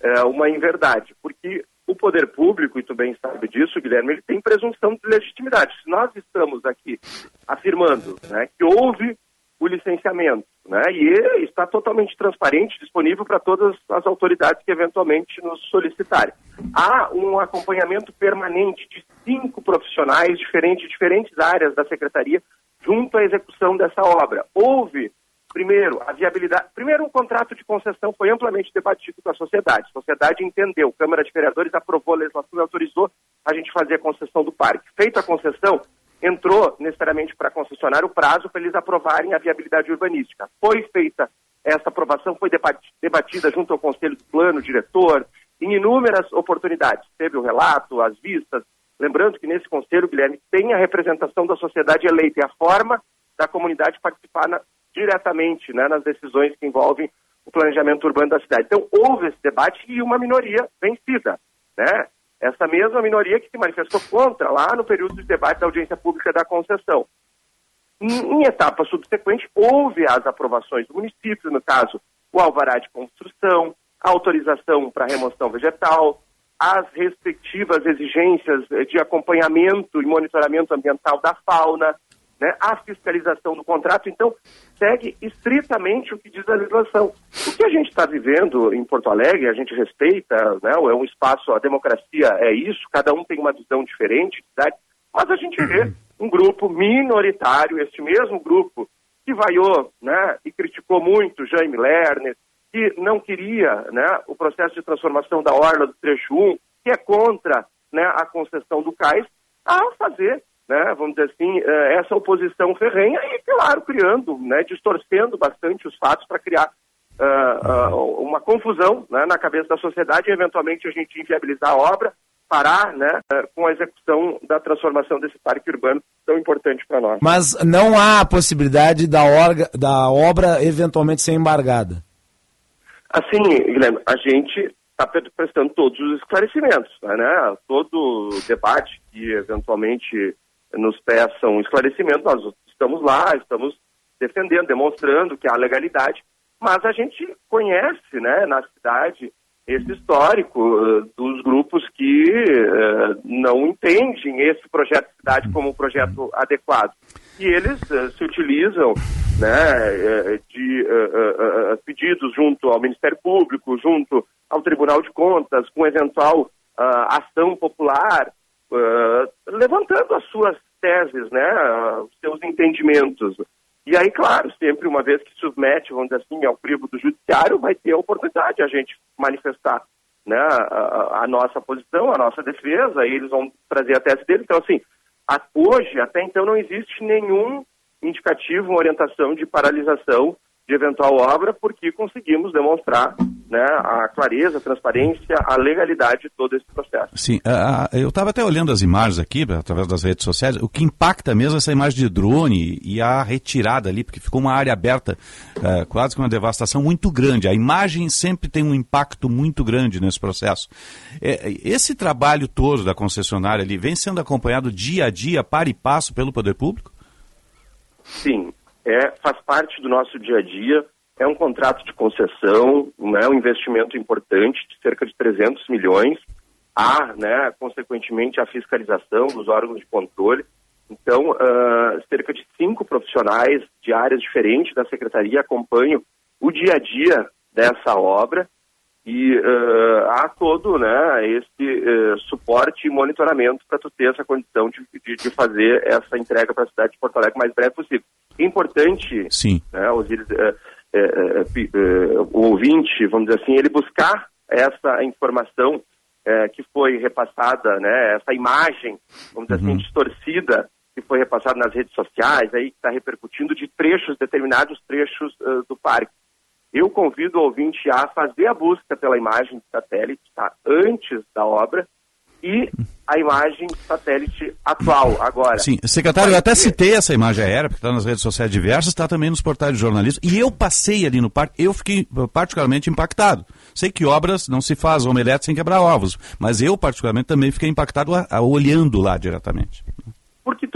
é, uma inverdade, porque o poder público, e tu bem sabe disso, Guilherme, ele tem presunção de legitimidade. Se nós estamos aqui afirmando né, que houve o licenciamento, né, e está totalmente transparente, disponível para todas as autoridades que eventualmente nos solicitarem. Há um acompanhamento permanente de cinco profissionais diferentes, diferentes áreas da secretaria, junto à execução dessa obra. Houve, primeiro, a viabilidade. Primeiro, um contrato de concessão foi amplamente debatido com a sociedade. A sociedade entendeu, a Câmara de Vereadores aprovou a legislação e autorizou a gente fazer a concessão do parque. Feita a concessão, entrou necessariamente para concessionar o prazo para eles aprovarem a viabilidade urbanística. Foi feita essa aprovação, foi debatida junto ao Conselho do Plano, diretor, em inúmeras oportunidades. Teve o relato, as vistas, Lembrando que nesse conselho, Guilherme, tem a representação da sociedade eleita e a forma da comunidade participar na, diretamente né, nas decisões que envolvem o planejamento urbano da cidade. Então, houve esse debate e uma minoria vencida. Né? Essa mesma minoria que se manifestou contra lá no período de debate da audiência pública da concessão. Em, em etapa subsequente, houve as aprovações do município, no caso, o alvará de construção, a autorização para remoção vegetal, as respectivas exigências de acompanhamento e monitoramento ambiental da fauna, né, a fiscalização do contrato. Então, segue estritamente o que diz a legislação. O que a gente está vivendo em Porto Alegre, a gente respeita, né, é um espaço, a democracia é isso, cada um tem uma visão diferente, mas a gente vê um grupo minoritário, este mesmo grupo que vaiou né, e criticou muito Jaime Lerner, que não queria né, o processo de transformação da Orla do Trecho 1, que é contra né, a concessão do cais, a fazer, né, vamos dizer assim, eh, essa oposição ferrenha e, claro, criando, né, distorcendo bastante os fatos para criar uh, uh, uma confusão né, na cabeça da sociedade e, eventualmente, a gente inviabilizar a obra, parar né, com a execução da transformação desse parque urbano tão importante para nós. Mas não há a possibilidade da, orga, da obra eventualmente ser embargada? Assim, Guilherme, a gente está prestando todos os esclarecimentos, né? Todo debate que eventualmente nos peçam esclarecimento, nós estamos lá, estamos defendendo, demonstrando que há legalidade, mas a gente conhece, né, na cidade esse histórico uh, dos grupos que uh, não entendem esse projeto de cidade como um projeto adequado. E eles uh, se utilizam né, de pedidos junto ao Ministério Público, junto ao Tribunal de Contas, com eventual ação popular, levantando as suas teses, né, os seus entendimentos. E aí, claro, sempre uma vez que submete, vamos dizer assim, ao crivo do judiciário, vai ter a oportunidade de a gente manifestar né, a, a, nossa posição, a nossa defesa, e eles vão trazer a tese deles. Então, assim, a, hoje, até então, não existe nenhum indicativo, uma orientação de paralisação de eventual obra, porque conseguimos demonstrar né, a clareza, a transparência, a legalidade de todo esse processo. Sim, eu estava até olhando as imagens aqui, através das redes sociais, o que impacta mesmo essa imagem de drone e a retirada ali, porque ficou uma área aberta, uh, quase com uma devastação muito grande. A imagem sempre tem um impacto muito grande nesse processo. É, esse trabalho todo da concessionária ali vem sendo acompanhado dia a dia, para e passo, pelo poder público? Sim, é, faz parte do nosso dia a dia é um contrato de concessão, né, um investimento importante de cerca de 300 milhões. Há, né, consequentemente, a fiscalização dos órgãos de controle. Então, uh, cerca de cinco profissionais de áreas diferentes da secretaria acompanham o dia a dia dessa obra e uh, há todo né, esse uh, suporte e monitoramento para tu ter essa condição de, de, de fazer essa entrega para a cidade de Porto Alegre o mais breve possível. É importante, Sim. Né, Osiris, uh, o ouvinte, vamos dizer assim, ele buscar essa informação que foi repassada, né, essa imagem, vamos dizer assim, uhum. assim, distorcida, que foi repassada nas redes sociais, aí que está repercutindo de trechos, determinados trechos do parque. Eu convido o ouvinte a fazer a busca pela imagem de satélite tá, antes da obra e a imagem satélite atual agora. Sim, secretário, eu até citei essa imagem aérea, porque está nas redes sociais diversas, está também nos portais de jornalismo, e eu passei ali no parque, eu fiquei particularmente impactado. Sei que obras não se faz omelete sem quebrar ovos, mas eu particularmente também fiquei impactado a, a, olhando lá diretamente.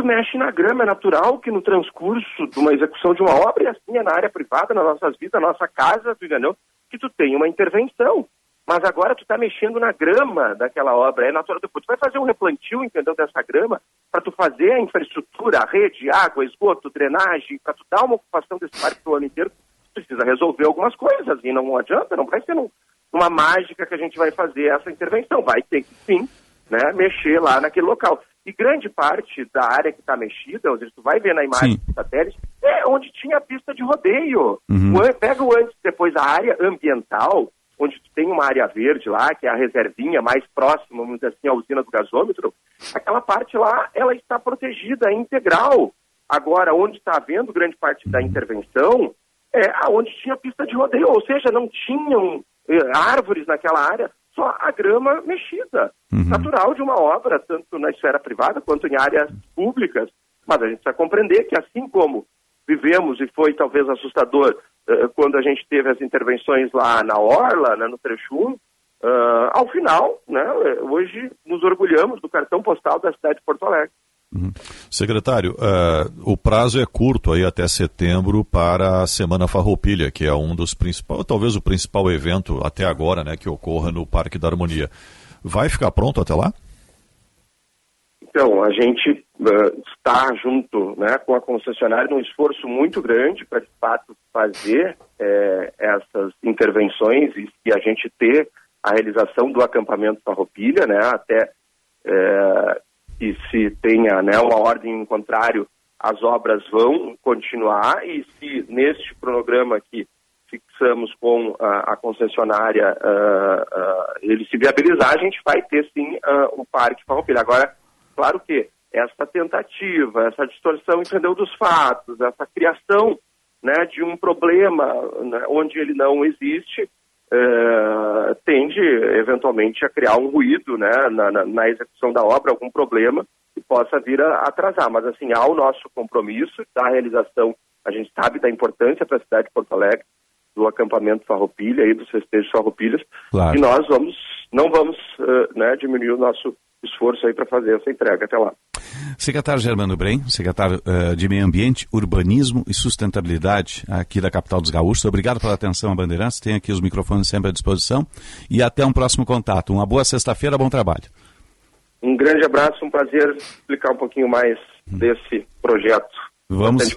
Tu mexe na grama, é natural que no transcurso de uma execução de uma obra, e assim é na área privada, nas nossas vidas, na nossa casa, tu entendeu? Que tu tem uma intervenção mas agora tu está mexendo na grama daquela obra, é natural. Depois tu vai fazer um replantio, entendeu, dessa grama, para tu fazer a infraestrutura, a rede, água, esgoto, drenagem, para tu dar uma ocupação desse parque o ano inteiro, tu precisa resolver algumas coisas, e não adianta, não vai ser numa mágica que a gente vai fazer essa intervenção, vai ter que sim, né, mexer lá naquele local. E grande parte da área que está mexida, tu vai ver na imagem do satélite, é onde tinha a pista de rodeio. Uhum. Pega o antes depois a área ambiental, onde tem uma área verde lá, que é a reservinha mais próxima, vamos dizer assim, à usina do gasômetro, aquela parte lá, ela está protegida, é integral. Agora, onde está havendo grande parte da intervenção, é aonde tinha pista de rodeio, ou seja, não tinham eh, árvores naquela área, só a grama mexida. Uhum. Natural de uma obra, tanto na esfera privada quanto em áreas públicas. Mas a gente precisa compreender que, assim como vivemos, e foi talvez assustador, uh, quando a gente teve as intervenções lá na Orla, né, no Trecho 1, uh, ao final, né, hoje nos orgulhamos do cartão postal da cidade de Porto Alegre. Secretário, uh, o prazo é curto aí até setembro para a Semana Farroupilha, que é um dos principais, talvez o principal evento até agora, né, que ocorra no Parque da Harmonia. Vai ficar pronto até lá? Então, a gente uh, está junto né, com a concessionária num esforço muito grande para, de fato, fazer é, essas intervenções e, e, a gente ter a realização do acampamento Farroupilha, né, até que se tenha né, uma ordem em contrário, as obras vão continuar e se neste cronograma que fixamos com a, a concessionária uh, uh, ele se viabilizar, a gente vai ter sim o Parque Farroupilha. Agora, Claro que essa tentativa, essa distorção, entendeu, dos fatos, essa criação né, de um problema né, onde ele não existe, é, tende eventualmente a criar um ruído né, na, na, na, execução da obra, algum problema que possa vir a atrasar. Mas assim, há o nosso compromisso da realização, a gente sabe da importância para a cidade de Porto Alegre, do acampamento Farroupilha e dos festejos Farroupilhas, claro. e nós vamos, não vamos uh, né, diminuir o nosso esforço aí para fazer essa entrega até lá. Secretário Germano Brem, secretário uh, de Meio Ambiente, Urbanismo e Sustentabilidade aqui da capital dos gaúchos. Obrigado pela atenção Bandeirantes. Tem aqui os microfones sempre à disposição. E até um próximo contato. Uma boa sexta-feira, bom trabalho. Um grande abraço, um prazer explicar um pouquinho mais desse projeto Vamos,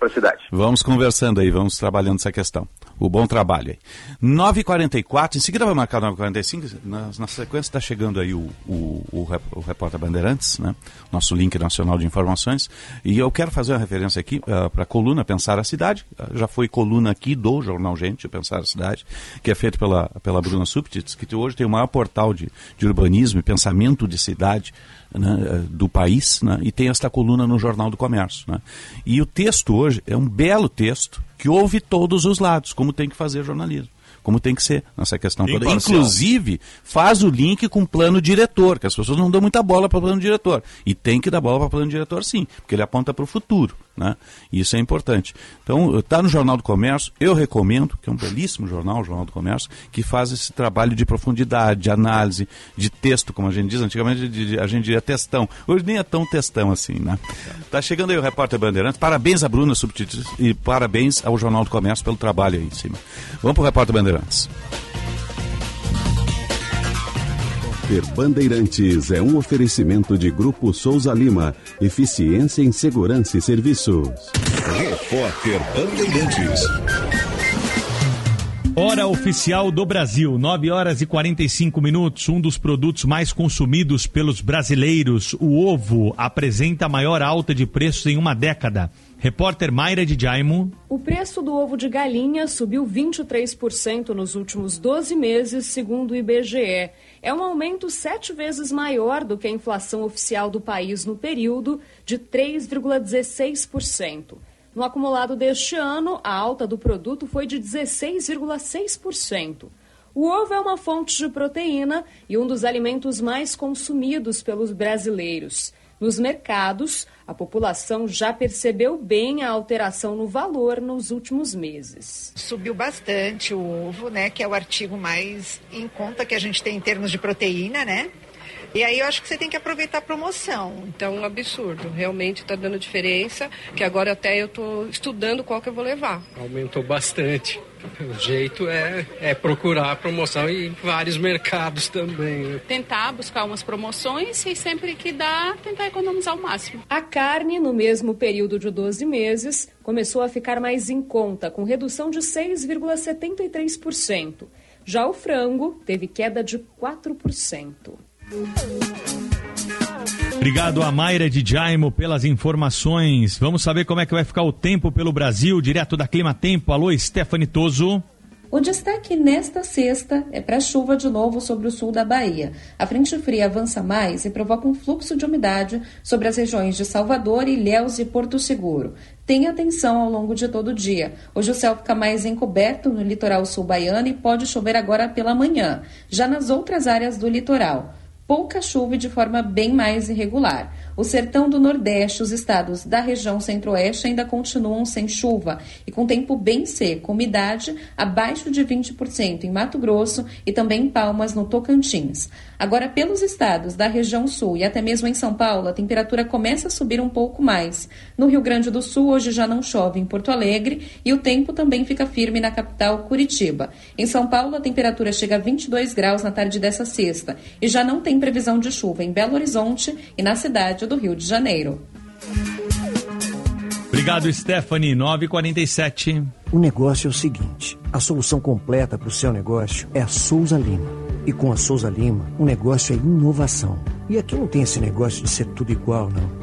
vamos conversando aí, vamos trabalhando essa questão. O bom trabalho aí. 9h44, em seguida vai marcar 9h45, na, na sequência está chegando aí o, o, o, o, Repórter Bandeirantes, né? nosso link nacional de informações, e eu quero fazer uma referência aqui uh, para a coluna Pensar a Cidade, uh, já foi coluna aqui do Jornal Gente, Pensar a Cidade, que é feito pela, pela Bruna Subtits, que hoje tem o maior portal de, de urbanismo e pensamento de cidade né, do país, né, e tem esta coluna no Jornal do Comércio. Né. E o texto hoje é um belo texto que ouve todos os lados, como tem que fazer jornalismo. como tem que ser nessa questão toda. Inclusive, faz o link com o plano diretor, que as pessoas não dão muita bola para o plano diretor. E tem que dar bola para o plano diretor sim, porque ele aponta para o futuro. Né? Isso é importante. Então, está no Jornal do Comércio, eu recomendo, que é um belíssimo jornal, o Jornal do Comércio, que faz esse trabalho de profundidade, de análise, de texto, como a gente diz, antigamente a gente diria textão. Hoje nem é tão textão assim, né? Tá chegando aí o repórter Bandeirantes. Parabéns a Bruna Subtítulos e parabéns ao Jornal do Comércio pelo trabalho aí em cima. Vamos para o repórter Bandeirantes. Ter Bandeirantes é um oferecimento de Grupo Souza Lima. Eficiência em Segurança e Serviços. Repórter Bandeirantes. Hora oficial do Brasil, 9 horas e 45 minutos. Um dos produtos mais consumidos pelos brasileiros, o ovo, apresenta a maior alta de preços em uma década. Repórter Mayra de Jaimo. O preço do ovo de galinha subiu 23% nos últimos 12 meses, segundo o IBGE. É um aumento sete vezes maior do que a inflação oficial do país no período, de 3,16%. No acumulado deste ano, a alta do produto foi de 16,6%. O ovo é uma fonte de proteína e um dos alimentos mais consumidos pelos brasileiros. Nos mercados, a população já percebeu bem a alteração no valor nos últimos meses. Subiu bastante o ovo, né? Que é o artigo mais em conta que a gente tem em termos de proteína, né? E aí eu acho que você tem que aproveitar a promoção. Então, um absurdo. Realmente está dando diferença, que agora até eu estou estudando qual que eu vou levar. Aumentou bastante. O jeito é, é procurar a promoção em vários mercados também. né? tentar buscar umas promoções e sempre que dá, tentar economizar o máximo. A carne, no mesmo período de 12 meses, começou a ficar mais em conta, com redução de 6,73%. Já o frango teve queda de 4%. Obrigado a Mayra de Jaimo pelas informações. Vamos saber como é que vai ficar o tempo pelo Brasil, direto da Clima Tempo. Alô, Stephanie Toso. O destaque nesta sexta é para chuva de novo sobre o sul da Bahia. A frente fria avança mais e provoca um fluxo de umidade sobre as regiões de Salvador, Ilhéus e Porto Seguro. Tenha atenção ao longo de todo o dia. Hoje o céu fica mais encoberto no litoral sul baiano e pode chover agora pela manhã. Já nas outras áreas do litoral, pouca chuva e de forma bem mais irregular. O sertão do Nordeste, os estados da região Centro-Oeste ainda continuam sem chuva e com tempo bem seco, umidade abaixo de 20% em Mato Grosso e também em Palmas, no Tocantins. Agora, pelos estados da região Sul e até mesmo em São Paulo, a temperatura começa a subir um pouco mais. No Rio Grande do Sul, hoje já não chove em Porto Alegre e o tempo também fica firme na capital Curitiba. Em São Paulo, a temperatura chega a 22 graus na tarde dessa sexta e já não tem previsão de chuva em Belo Horizonte e na cidade do Rio de Janeiro. Obrigado, Stephanie. 9h47. O negócio é o seguinte: a solução completa para o seu negócio é a Souza Lima. E com a Souza Lima, o negócio é inovação. E aqui não tem esse negócio de ser tudo igual, não.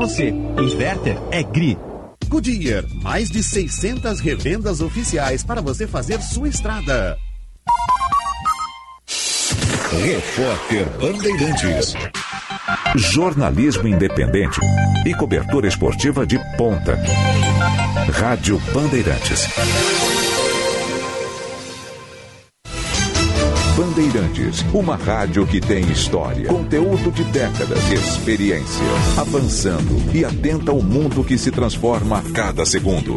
você. Inverter é GRI. Goodyear, mais de 600 revendas oficiais para você fazer sua estrada. Repórter Bandeirantes. Jornalismo independente e cobertura esportiva de ponta. Rádio Bandeirantes. Bandeirantes, uma rádio que tem história, conteúdo de décadas, experiência, avançando e atenta ao mundo que se transforma a cada segundo.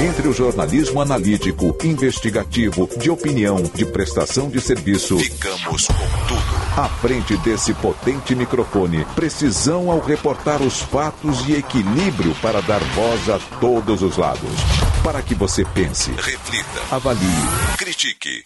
Entre o jornalismo analítico, investigativo, de opinião, de prestação de serviço, ficamos com tudo. À frente desse potente microfone, precisão ao reportar os fatos e equilíbrio para dar voz a todos os lados. Para que você pense, reflita, avalie, critique.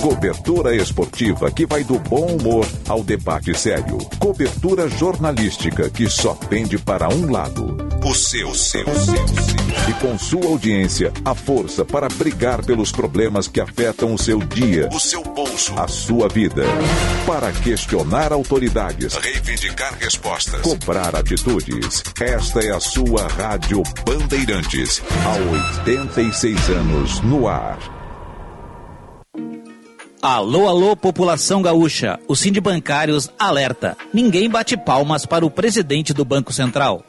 Cobertura esportiva que vai do bom humor ao debate sério. Cobertura jornalística que só pende para um lado. O seu, seu, seu, seu. E com sua audiência, a força para brigar pelos problemas que afetam o seu dia, o seu bolso, a sua vida. Para questionar autoridades, reivindicar respostas, cobrar atitudes. Esta é a sua Rádio Bandeirantes. Há 86 anos no ar. Alô, alô, população gaúcha. O Sind Bancários alerta. Ninguém bate palmas para o presidente do Banco Central.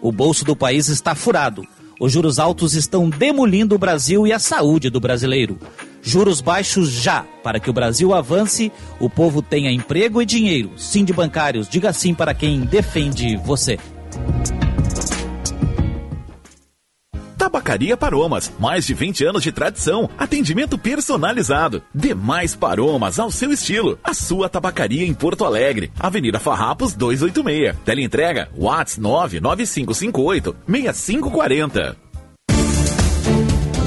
O bolso do país está furado. Os juros altos estão demolindo o Brasil e a saúde do brasileiro. Juros baixos já, para que o Brasil avance, o povo tenha emprego e dinheiro. Sind Bancários, diga sim para quem defende você. Tabacaria Paromas, mais de 20 anos de tradição, atendimento personalizado. Demais Paromas ao seu estilo. A sua tabacaria em Porto Alegre, Avenida Farrapos 286. Teleentrega Whats 99558 6540.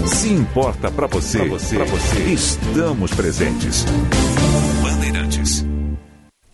Se importa para você, pra você, pra você, estamos presentes.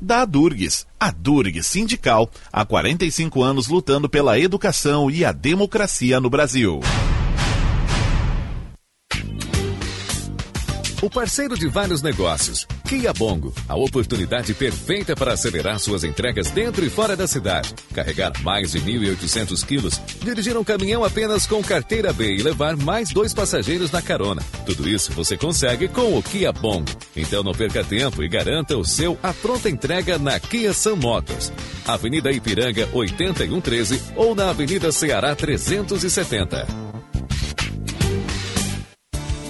da Adurgues. A Durgues Sindical, há 45 anos lutando pela educação e a democracia no Brasil. O parceiro de vários negócios, Kia Bongo, a oportunidade perfeita para acelerar suas entregas dentro e fora da cidade. Carregar mais de 1.800 quilos, dirigir um caminhão apenas com carteira B e levar mais dois passageiros na carona. Tudo isso você consegue com o Kia Bongo. Então não perca tempo e garanta o seu a pronta entrega na Kia Sun Motors. Avenida Ipiranga 8113 ou na Avenida Ceará 370.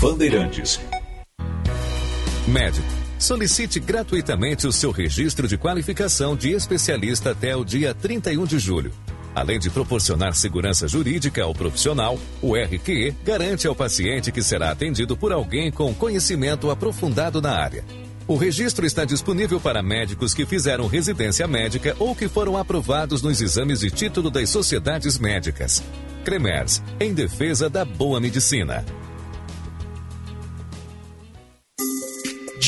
Bandeirantes. Médico. Solicite gratuitamente o seu registro de qualificação de especialista até o dia 31 de julho. Além de proporcionar segurança jurídica ao profissional, o RQE garante ao paciente que será atendido por alguém com conhecimento aprofundado na área. O registro está disponível para médicos que fizeram residência médica ou que foram aprovados nos exames de título das sociedades médicas. Cremers, em defesa da boa medicina.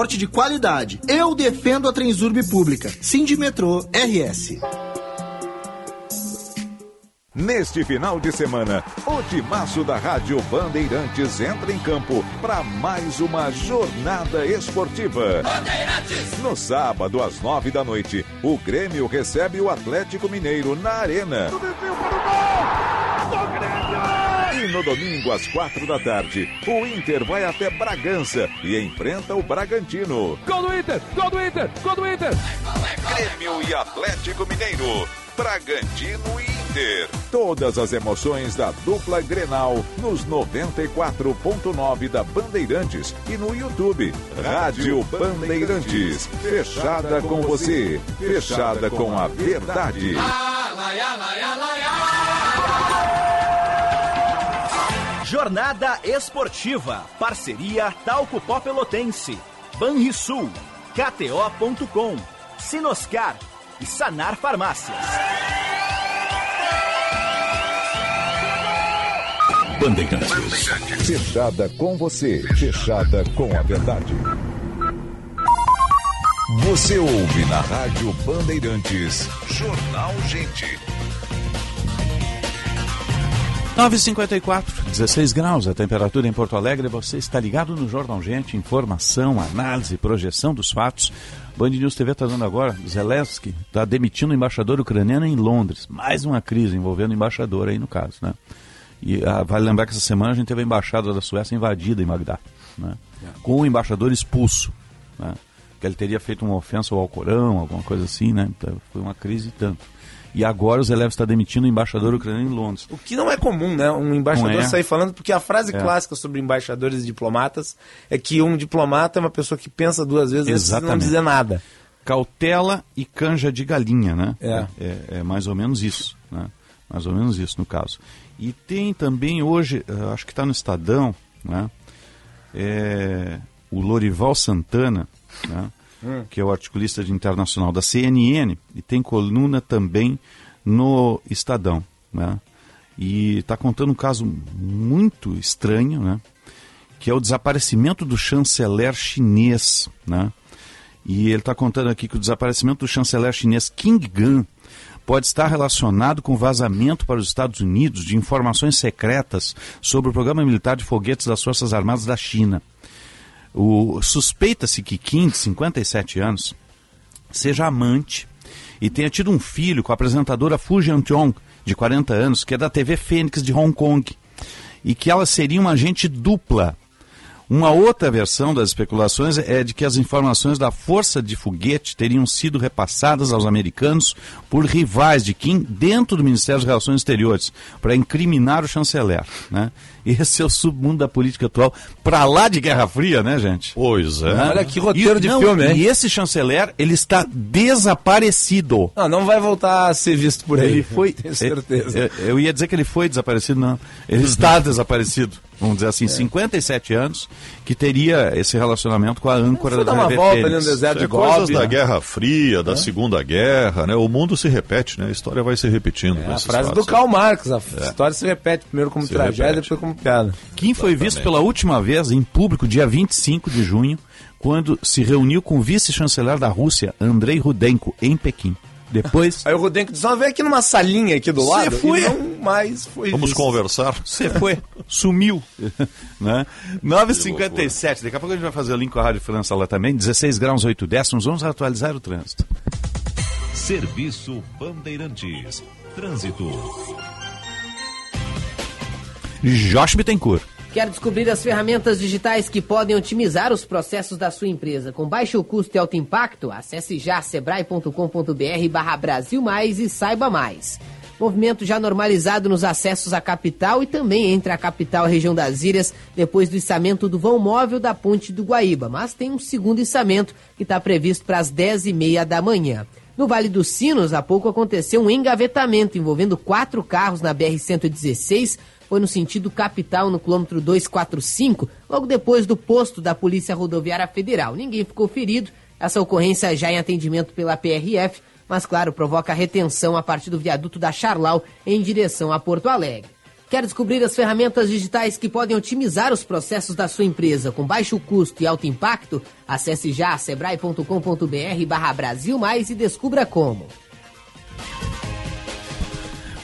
transporte de qualidade. Eu defendo a Transurb Pública. Sindimetrô RS. Neste final de semana, o timaço da Rádio Bandeirantes entra em campo para mais uma jornada esportiva. Bandeirantes! No sábado, às nove da noite, o Grêmio recebe o Atlético Mineiro na Arena. E no domingo, às quatro da tarde, o Inter vai até Bragança e enfrenta o Bragantino. Gol do Inter! Gol do Inter! Gol do Inter! Grêmio e Atlético Mineiro. Bragantino e Inter. Todas as emoções da dupla Grenal nos 94.9 da Bandeirantes e no YouTube. Rádio Bandeirantes. Fechada com você. Fechada com a verdade. Jornada Esportiva. Parceria Talco Pó Pelotense. Banrisul. KTO.com. Sinoscar. E Sanar Farmácias. Bandeirantes. Fechada com você. Fechada com a verdade. Você ouve na Rádio Bandeirantes. Jornal Gente. 9h54, 16 graus a temperatura em Porto Alegre. Você está ligado no Jornal Gente, informação, análise, projeção dos fatos. Band News TV está dando agora, Zelensky está demitindo o embaixador ucraniano em Londres. Mais uma crise envolvendo o embaixador aí no caso, né? E ah, vale lembrar que essa semana a gente teve a embaixada da Suécia invadida em Bagdá, né? Com o embaixador expulso, né? Que ele teria feito uma ofensa ao Alcorão, alguma coisa assim, né? Então, foi uma crise tanto. E agora o Zelensky está demitindo o embaixador ucraniano em Londres. O que não é comum, né? Um embaixador é. sair falando, porque a frase É. clássica sobre embaixadores e diplomatas é que um diplomata é uma pessoa que pensa duas vezes antes de não Exatamente. dizer nada. Cautela e canja de galinha, né? É. É, é mais ou menos isso, né? Mais ou menos isso no caso. E tem também hoje, eh, acho que está no Estadão, né? É, o Lorival Santana, né? Que é o articulista internacional da CNN, e tem coluna também no Estadão, né? E está contando um caso muito estranho, né? Que é o desaparecimento do chanceler chinês, né? E ele está contando aqui que o desaparecimento do chanceler chinês King Gan pode estar relacionado com vazamento para os Estados Unidos de informações secretas sobre o programa militar de foguetes das Forças Armadas da China. Suspeita-se que Kim, de 57 anos, seja amante e tenha tido um filho com a apresentadora Fu Jiantiong, de 40 anos, que é da TV Fênix de Hong Kong, e que ela seria uma agente dupla. Uma outra versão das especulações é de que as informações da força de foguete teriam sido repassadas aos americanos por rivais de Kim dentro do Ministério das Relações Exteriores, para incriminar o chanceler. Né? Esse é o submundo da política atual, para lá de Guerra Fria, né, gente? Pois é. Olha que roteiro E- de não, filme, hein? E esse chanceler, ele está desaparecido. Não, não vai voltar a ser visto por aí. Ele foi. Tenho certeza. Eu, eu ia dizer que ele foi desaparecido, não. Ele está desaparecido. Vamos dizer É. assim, 57 anos, que teria esse relacionamento com a âncora da dar uma volta ali no deserto Isso é de coisas Gobi. da né? Guerra Fria, da Segunda Guerra, né? O mundo se repete, né? A história vai se repetindo. É a frase fatos do Karl Marx. A É. história se repete primeiro como Se tragédia, repete. depois como piada. Kim foi visto pela última vez em público dia 25 de junho, quando se reuniu com o vice-chanceler da Rússia, Andrei Rudenko, em Pequim. Depois. Aí o Rudenko disse: "Não, vem aqui numa salinha aqui do lado. foi? E não mais foi Vamos visto. conversar. Você foi, sumiu. né? 9h57, daqui a pouco a gente vai fazer o link com a Rádio França lá também. 16 graus 8 décimos, vamos atualizar o trânsito. Serviço Bandeirantes. Trânsito. Josh Bittencourt. Quer descobrir as ferramentas digitais que podem otimizar os processos da sua empresa com baixo custo e alto impacto? Acesse já sebrae.com.br barra Brasil Mais e saiba mais. Movimento já normalizado nos acessos à capital e também entre a capital e a região das ilhas depois do içamento do vão móvel da ponte do Guaíba, mas tem um segundo içamento que está previsto para as 10h30 da manhã. No Vale dos Sinos, há pouco aconteceu um engavetamento envolvendo quatro carros na BR-116, foi no sentido capital no quilômetro 245, logo depois do posto da Polícia Rodoviária Federal. Ninguém ficou ferido, essa ocorrência já em atendimento pela PRF, mas claro, provoca retenção a partir do viaduto da Charlau em direção a Porto Alegre. Quer descobrir as ferramentas digitais que podem otimizar os processos da sua empresa com baixo custo e alto impacto? Acesse já sebrae.com.br barra Brasil Mais e descubra como.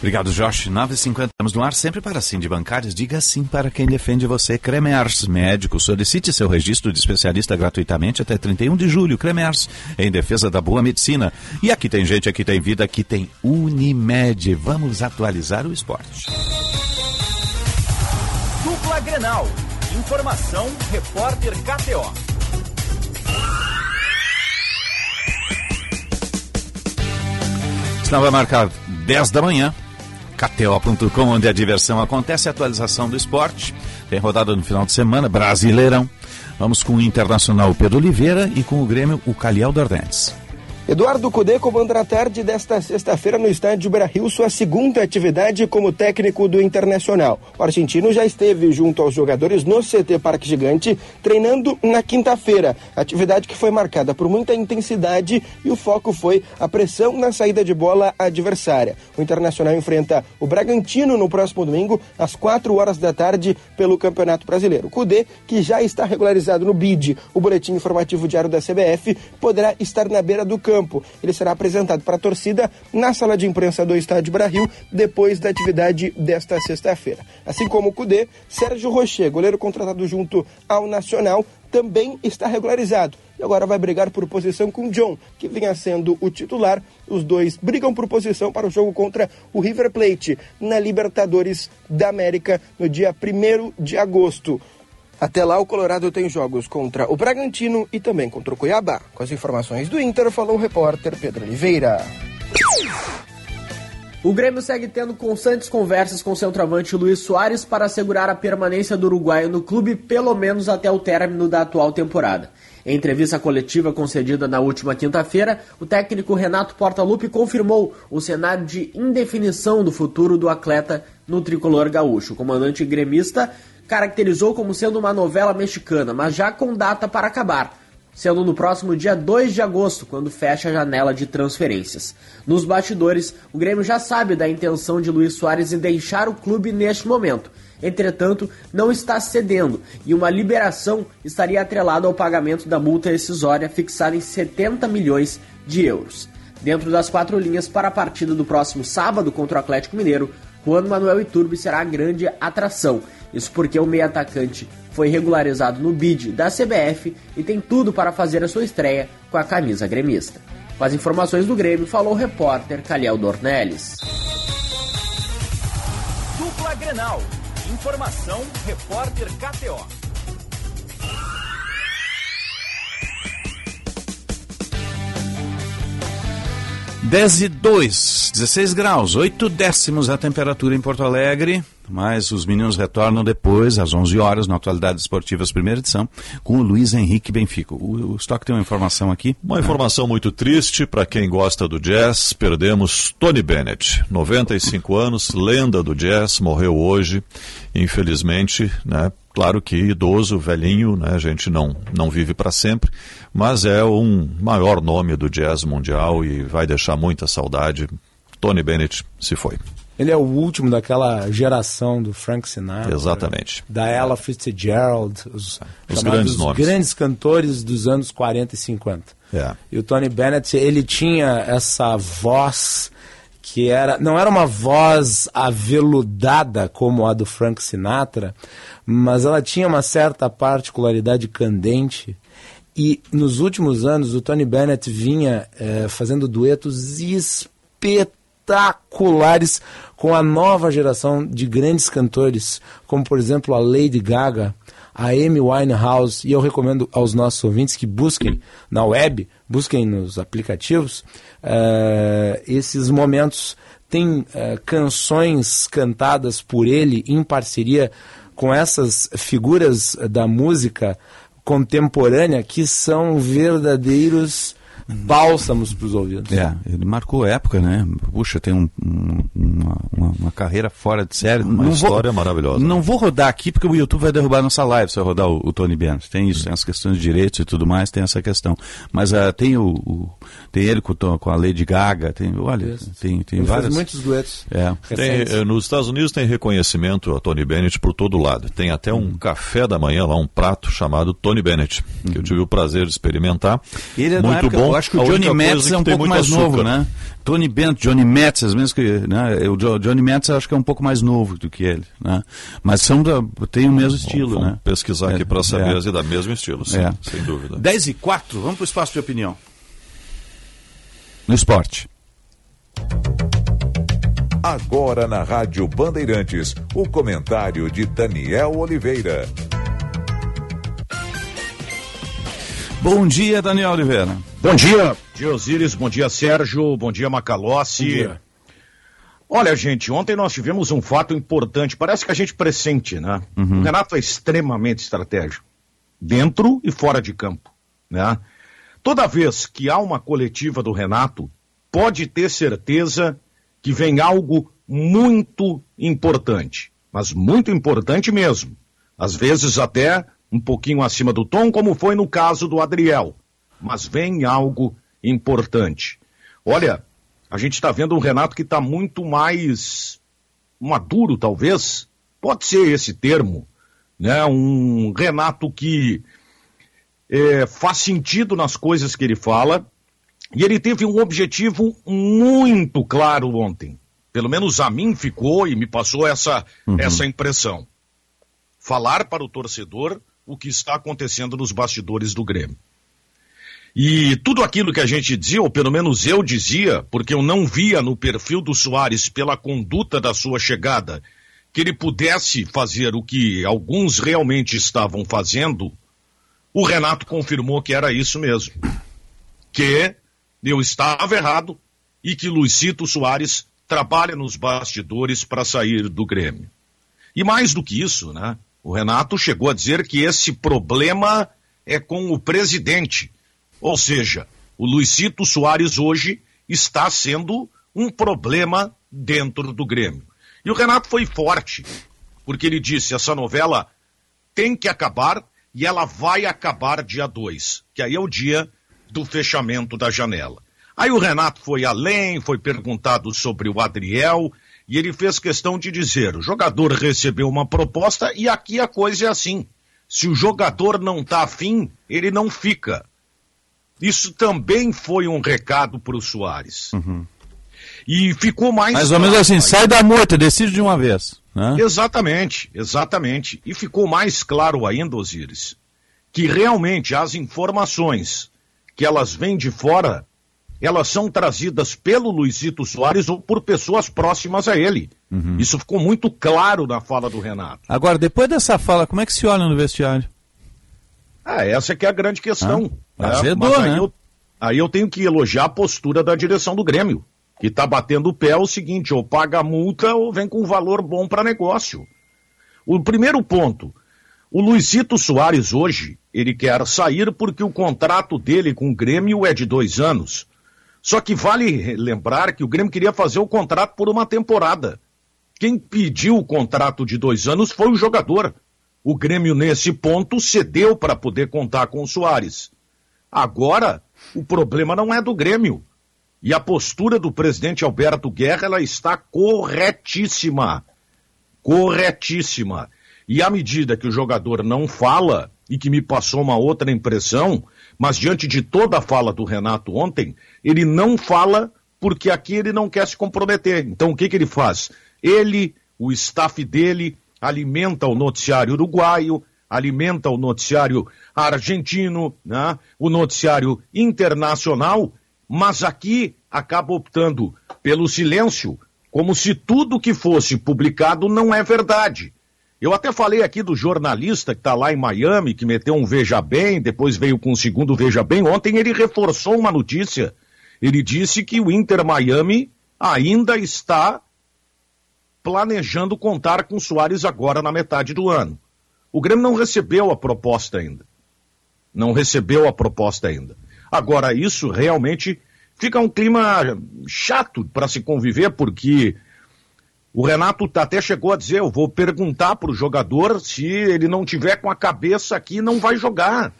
Obrigado, Josh. 9h50, estamos no ar sempre para sim de bancários. Diga sim para quem defende você. Cremers Médico. Solicite seu registro de especialista gratuitamente até 31 de julho. Cremers, em defesa da boa medicina. E aqui tem gente, aqui tem vida, aqui tem Unimed. Vamos atualizar o esporte. Dupla Grenal. Informação, repórter KTO. Estava marcado 10 da manhã. KTO.com, onde a diversão acontece, atualização do esporte. Tem rodada no final de semana, Brasileirão. Vamos com o Internacional Pedro Oliveira e com o Grêmio o Calhau Dornelles. Eduardo Cudê comanda na tarde desta sexta-feira no estádio Beira-Rio sua segunda atividade como técnico do Internacional. O argentino já esteve junto aos jogadores no CT Parque Gigante, treinando na quinta-feira. Atividade que foi marcada por muita intensidade e o foco foi a pressão na saída de bola adversária. O Internacional enfrenta o Bragantino no próximo domingo, às 4 horas da tarde, pelo Campeonato Brasileiro. Cudê, que já está regularizado no BID, o Boletim Informativo Diário da CBF, poderá estar na beira do campo campo. Ele será apresentado para a torcida na sala de imprensa do Estádio Brasil depois da atividade desta sexta-feira. Assim como o Cudê, Sérgio Rocher, goleiro contratado junto ao Nacional, também está regularizado. E agora vai brigar por posição com John, que vinha sendo o titular. Os dois brigam por posição para o jogo contra o River Plate na Libertadores da América no dia 1 de agosto. Até lá, o Colorado tem jogos contra o Bragantino e também contra o Cuiabá. Com as informações do Inter, falou o repórter Pedro Oliveira. O Grêmio segue tendo constantes conversas com o centroavante Luiz Soares para assegurar a permanência do uruguaio no clube pelo menos até o término da atual temporada. Em entrevista coletiva concedida na última quinta-feira, o técnico Renato Portaluppi confirmou o cenário de indefinição do futuro do atleta no tricolor gaúcho. O comandante gremista caracterizou como sendo uma novela mexicana, mas já com data para acabar, sendo no próximo dia 2 de agosto, quando fecha a janela de transferências. Nos bastidores, o Grêmio já sabe da intenção de Luiz Soares em deixar o clube neste momento. Entretanto, não está cedendo e uma liberação estaria atrelada ao pagamento da multa rescisória fixada em 70 milhões de euros. Dentro das quatro linhas para a partida do próximo sábado contra o Atlético Mineiro, Juan Manuel Iturbe será a grande atração isso porque o meio atacante foi regularizado no bid da CBF e tem tudo para fazer a sua estreia com a camisa gremista. Com as informações do Grêmio, falou o repórter Calhau Dornelles. Dupla Grenal. Informação, repórter KTO. 10 e 2, 16 graus, 8 décimos a temperatura em Porto Alegre. Mas os meninos retornam depois, às 11 horas, na Atualidades Esportivas, primeira edição, com o Luiz Henrique Benfica. O, o Stock tem uma informação aqui. Uma informação muito triste para quem gosta do jazz. Perdemos Tony Bennett, 95 anos, lenda do jazz, morreu hoje, infelizmente, né? Claro que idoso, velhinho, né, a gente não, não vive para sempre, mas é um maior nome do jazz mundial e vai deixar muita saudade. Tony Bennett se foi. Ele é o último daquela geração do Frank Sinatra. Exatamente. Da Ella Fitzgerald, os, os grandes nomes. grandes cantores dos anos 40 e 50. É. E o Tony Bennett, ele tinha essa voz que era não era uma voz aveludada como a do Frank Sinatra, mas ela tinha uma certa particularidade candente. E nos últimos anos o Tony Bennett vinha eh, fazendo duetos espetaculares com a nova geração de grandes cantores, como por exemplo a Lady Gaga, a Amy Winehouse, e eu recomendo aos nossos ouvintes que busquem na web, busquem nos aplicativos, uh, esses momentos. Tem uh, canções cantadas por ele em parceria com essas figuras da música contemporânea que são verdadeiros bálsamos para os ouvidos. É, ele marcou época, né? Puxa, tem um, um, uma, uma, uma, carreira fora de série. Uma não história vou, maravilhosa. Não vou rodar aqui porque o YouTube vai derrubar nossa live se eu rodar o, o Tony Bennett. Tem isso, tem as questões de direitos e tudo mais, tem essa questão. Mas uh, tem o, o, tem ele com, com, a Lady Gaga, tem, olha, isso. tem, tem ele vários. muitos duetos. É. Tem, eh, nos Estados Unidos tem reconhecimento a Tony Bennett por todo lado. Tem até um hum. café da manhã lá, um prato chamado Tony Bennett, hum. que eu tive o prazer de experimentar. Ele é Muito bom. Eu acho que o Johnny Metz é um pouco mais açúcar. novo, né? Tony Bennett, Johnny Metz, mesmo que, né? O Johnny Metz acho que é um pouco mais novo do que ele, né? Mas são da, tem o mesmo estilo, vamos né? pesquisar aqui É, para saber é. se é da mesmo estilo, sim, É. sem dúvida. 10 e 4, vamos para o espaço de opinião. No esporte. Agora na Rádio Bandeirantes, o comentário de Daniel Oliveira. Bom dia, Daniel Oliveira. Bom dia, bom dia Osíris, bom dia Sérgio, bom dia Macalossi. Bom dia. Olha, gente, ontem nós tivemos um fato importante, parece que a gente pressente, né? Uhum. O Renato é extremamente estratégico, dentro e fora de campo, né? Toda vez que há uma coletiva do Renato, pode ter certeza que vem algo muito importante, mas muito importante mesmo. Às vezes até um pouquinho acima do tom, como foi no caso do Adriel. Mas vem algo importante. Olha, a gente está vendo um Renato que está muito mais maduro, talvez. Pode ser esse termo, né? Um Renato que é, faz sentido nas coisas que ele fala. E ele teve um objetivo muito claro ontem. Pelo menos a mim ficou e me passou essa, uhum. essa impressão. Falar para o torcedor o que está acontecendo nos bastidores do Grêmio. E tudo aquilo que a gente dizia, ou pelo menos eu dizia, porque eu não via no perfil do Soares, pela conduta da sua chegada, que ele pudesse fazer o que alguns realmente estavam fazendo, o Renato confirmou que era isso mesmo. Que eu estava errado e que Luizito Soares trabalha nos bastidores para sair do Grêmio. E mais do que isso, né? O Renato chegou a dizer que esse problema é com o presidente. Ou seja, o Luizito Soares hoje está sendo um problema dentro do Grêmio. E o Renato foi forte, porque ele disse: essa novela tem que acabar e ela vai acabar dia 2, que aí é o dia do fechamento da janela. Aí o Renato foi além, foi perguntado sobre o Adriel, e ele fez questão de dizer: o jogador recebeu uma proposta e aqui a coisa é assim. Se o jogador não está afim, ele não fica. Isso também foi um recado para o Soares. Uhum. E ficou mais. Mais ou menos assim, sai da moita, decide de uma vez. Né? Exatamente, exatamente. E ficou mais claro ainda, Osíris, que realmente as informações que elas vêm de fora elas são trazidas pelo Luizito Soares ou por pessoas próximas a ele. Uhum. Isso ficou muito claro na fala do Renato. Agora, depois dessa fala, como é que se olha no vestiário? Ah, essa é que é a grande questão. Ah, azedou, Mas aí, né? eu, aí eu tenho que elogiar a postura da direção do Grêmio, que está batendo o pé é o seguinte, ou paga a multa ou vem com um valor bom para negócio. O primeiro ponto, o Luizito Soares hoje, ele quer sair porque o contrato dele com o Grêmio é de dois anos. Só que vale lembrar que o Grêmio queria fazer o contrato por uma temporada. Quem pediu o contrato de dois anos foi o jogador. O Grêmio, nesse ponto, cedeu para poder contar com o Soares. Agora, o problema não é do Grêmio. E a postura do presidente Alberto Guerra ela está corretíssima. Corretíssima. E à medida que o jogador não fala, e que me passou uma outra impressão, mas diante de toda a fala do Renato ontem, ele não fala porque aqui ele não quer se comprometer. Então o que, que ele faz? Ele, o staff dele, alimenta o noticiário uruguaio, alimenta o noticiário argentino, né? o noticiário internacional, mas aqui acaba optando pelo silêncio, como se tudo que fosse publicado não é verdade. Eu até falei aqui do jornalista que está lá em Miami, que meteu um Veja Bem, depois veio com o um segundo Veja Bem. Ontem ele reforçou uma notícia. Ele disse que o Inter Miami ainda está planejando contar com Soares agora na metade do ano. O Grêmio não recebeu a proposta ainda. Não recebeu a proposta ainda. Agora, isso realmente fica um clima chato para se conviver, porque o Renato até chegou a dizer: eu vou perguntar para o jogador se ele não tiver com a cabeça aqui, não vai jogar.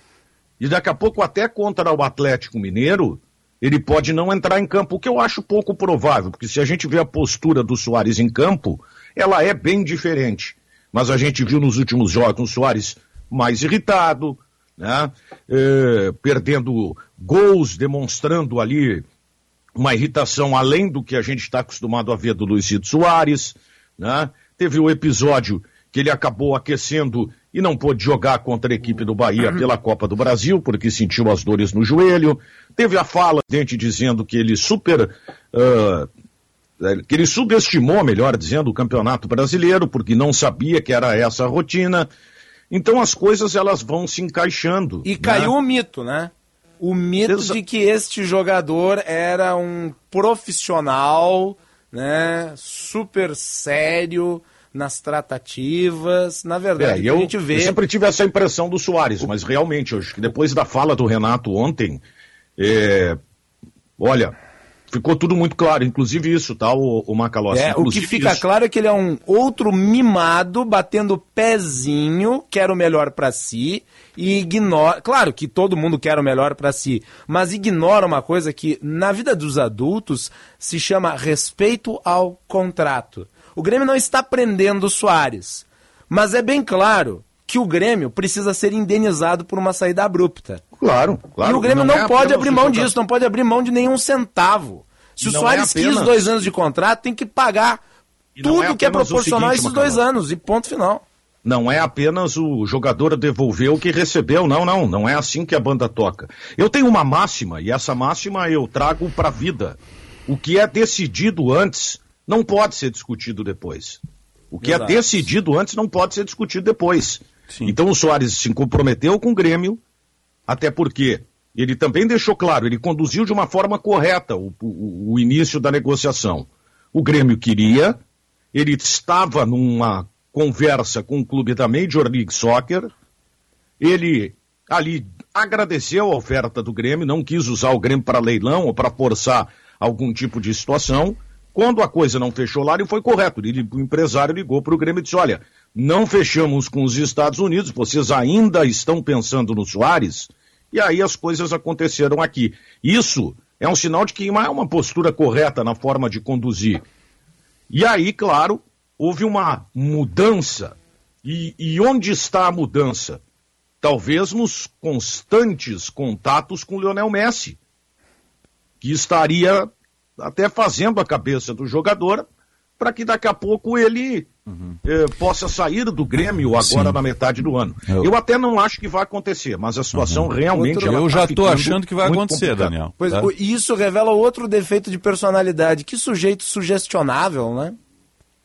E daqui a pouco, até contra o Atlético Mineiro, ele pode não entrar em campo, o que eu acho pouco provável, porque se a gente vê a postura do Soares em campo, ela é bem diferente. Mas a gente viu nos últimos jogos o Soares mais irritado, né? É, perdendo gols, demonstrando ali uma irritação além do que a gente está acostumado a ver do Luizito Soares, né? Teve o episódio que ele acabou aquecendo e não pôde jogar contra a equipe do Bahia pela Copa do Brasil, porque sentiu as dores no joelho. Teve a fala dente dizendo que ele super. Uh, que ele subestimou, melhor dizendo, o campeonato brasileiro, porque não sabia que era essa a rotina. Então as coisas elas vão se encaixando. E caiu né? o mito, né? O mito Exa de que este jogador era um profissional, né, super sério nas tratativas. Na verdade, é, eu, a gente vê. Eu sempre tive essa impressão do Soares, mas realmente, eu acho que depois da fala do Renato ontem, É, olha, ficou tudo muito claro, inclusive isso, tá, o, o Macalossi? É, o que fica isso. claro é que ele é um outro mimado batendo pezinho, quer o melhor pra si e ignora. Claro que todo mundo quer o melhor pra si, mas ignora uma coisa que na vida dos adultos se chama respeito ao contrato. O Grêmio não está prendendo o Soares, mas é bem claro que o Grêmio precisa ser indenizado por uma saída abrupta. Claro, claro. E o Grêmio não, é pode abrir mão disso, não pode abrir mão de nenhum centavo. Se o Não Soares é apenas- quis dois anos de contrato, tem que pagar não tudo é que é proporcional a esses dois anos, e ponto final. Não é apenas o jogador devolver o que recebeu, não, não. Não é assim que a banda toca. Eu tenho uma máxima, e essa máxima eu trago para a vida. O que é decidido antes não pode ser discutido depois. O que Exato. é decidido antes não pode ser discutido depois. Então o Soares se comprometeu com o Grêmio, até porque ele também deixou claro, ele conduziu de uma forma correta o, o- o início da negociação. O Grêmio queria, ele estava numa conversa com o clube da Major League Soccer, ele ali agradeceu a oferta do Grêmio, não quis usar o Grêmio para leilão ou para forçar algum tipo de situação. Quando a coisa não fechou lá, ele foi correto. Ele, o empresário ligou para o Grêmio e disse: Olha, não fechamos com os Estados Unidos, vocês ainda estão pensando no Soares? E aí as coisas aconteceram aqui. Isso é um sinal de que não é uma postura correta na forma de conduzir. E aí, claro, houve uma mudança. E, e onde está a mudança? Talvez nos constantes contatos com Lionel Messi, que estaria até fazendo a cabeça do jogador para que daqui a pouco ele eh, possa sair do Grêmio agora Sim. na metade do ano. Eu- Eu, até não acho que vai acontecer, mas a situação realmente. Outro- ela Eu tá já ficando achando que vai acontecer, complicada. Daniel. Pois Tá? e isso revela outro defeito de personalidade. Que sujeito sugestionável, né?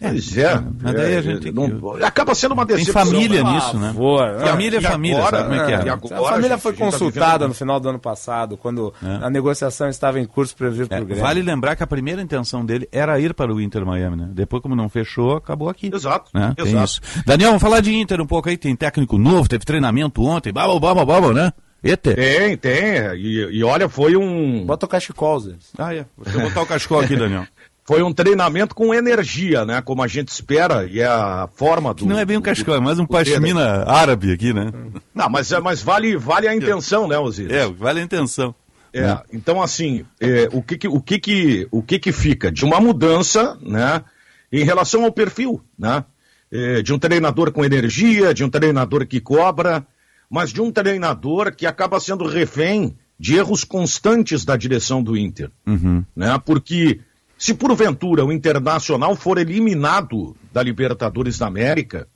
Pois é. Mas daí a é, gente- não- acaba sendo uma Tem decepção. família né? nisso, né? Favor, Família é família, agora- sabe como é que é? agora, a família foi a tá consultada vivendo- no final do ano passado, quando É. a negociação estava em curso para vir para É, o Grêmio. vale lembrar que a primeira intenção dele era ir para o Inter Miami, né? Depois, como não fechou, acabou aqui. Exato. Né? Tem exato. isso. Daniel, vamos falar de Inter um pouco aí. Tem técnico novo, teve treinamento ontem, baba, baba, baba, né? Eita. Tem, tem. E, e olha, foi um. Bota o cachecol, Zé. Ah, é. Eu botar o cachecol aqui, Daniel. Foi um treinamento com energia, né? Como a gente espera, e é a forma do. Não é bem um cachecol, é mais um pashmina árabe aqui, né? Não, mas, é- mas vale, vale a intenção, né, Osiris? É, vale a intenção. É, né? então assim, é, o, que, que- o, que, que, o que que fica? De uma mudança, né, em relação ao perfil, né? É, de um treinador com energia, de um treinador que cobra, mas de um treinador que acaba sendo refém de erros constantes da direção do Inter, Uhum. né? Porque se porventura o Internacional for eliminado da Libertadores da América,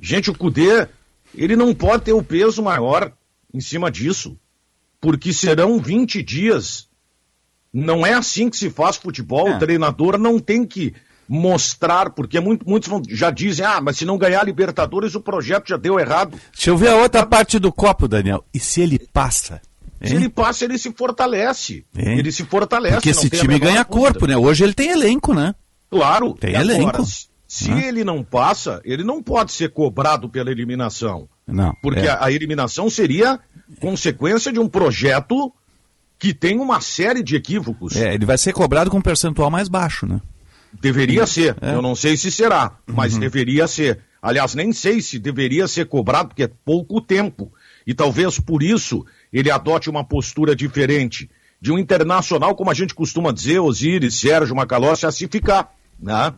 gente, o Cudê, ele não pode ter o peso maior em cima disso porque serão 20 dias. Não é assim que se faz futebol. É. O treinador não tem que mostrar, porque muito- muitos já dizem, ah, mas se não ganhar a Libertadores, o projeto já deu errado. Deixa eu ver a outra parte do copo, Daniel. E se ele passa? Se ele passa, ele se fortalece. Hein? Ele se fortalece. Porque esse time ganha corpo, né? Hoje ele tem elenco, né? Claro. Tem agora, elenco. se- Né? ele não passa, ele não pode ser cobrado pela eliminação. Não. Porque é. a, a eliminação seria consequência de um projeto que tem uma série de equívocos. É, ele vai ser cobrado com um percentual mais baixo, né? Deveria ser. É. Eu não sei se será, mas Uhum. deveria ser. Aliás, nem sei se deveria ser cobrado, porque é pouco tempo. E talvez por isso ele adote uma postura diferente. De um internacional, como a gente costuma dizer, Osiris, Sérgio Macalossi, a se ficar. Né?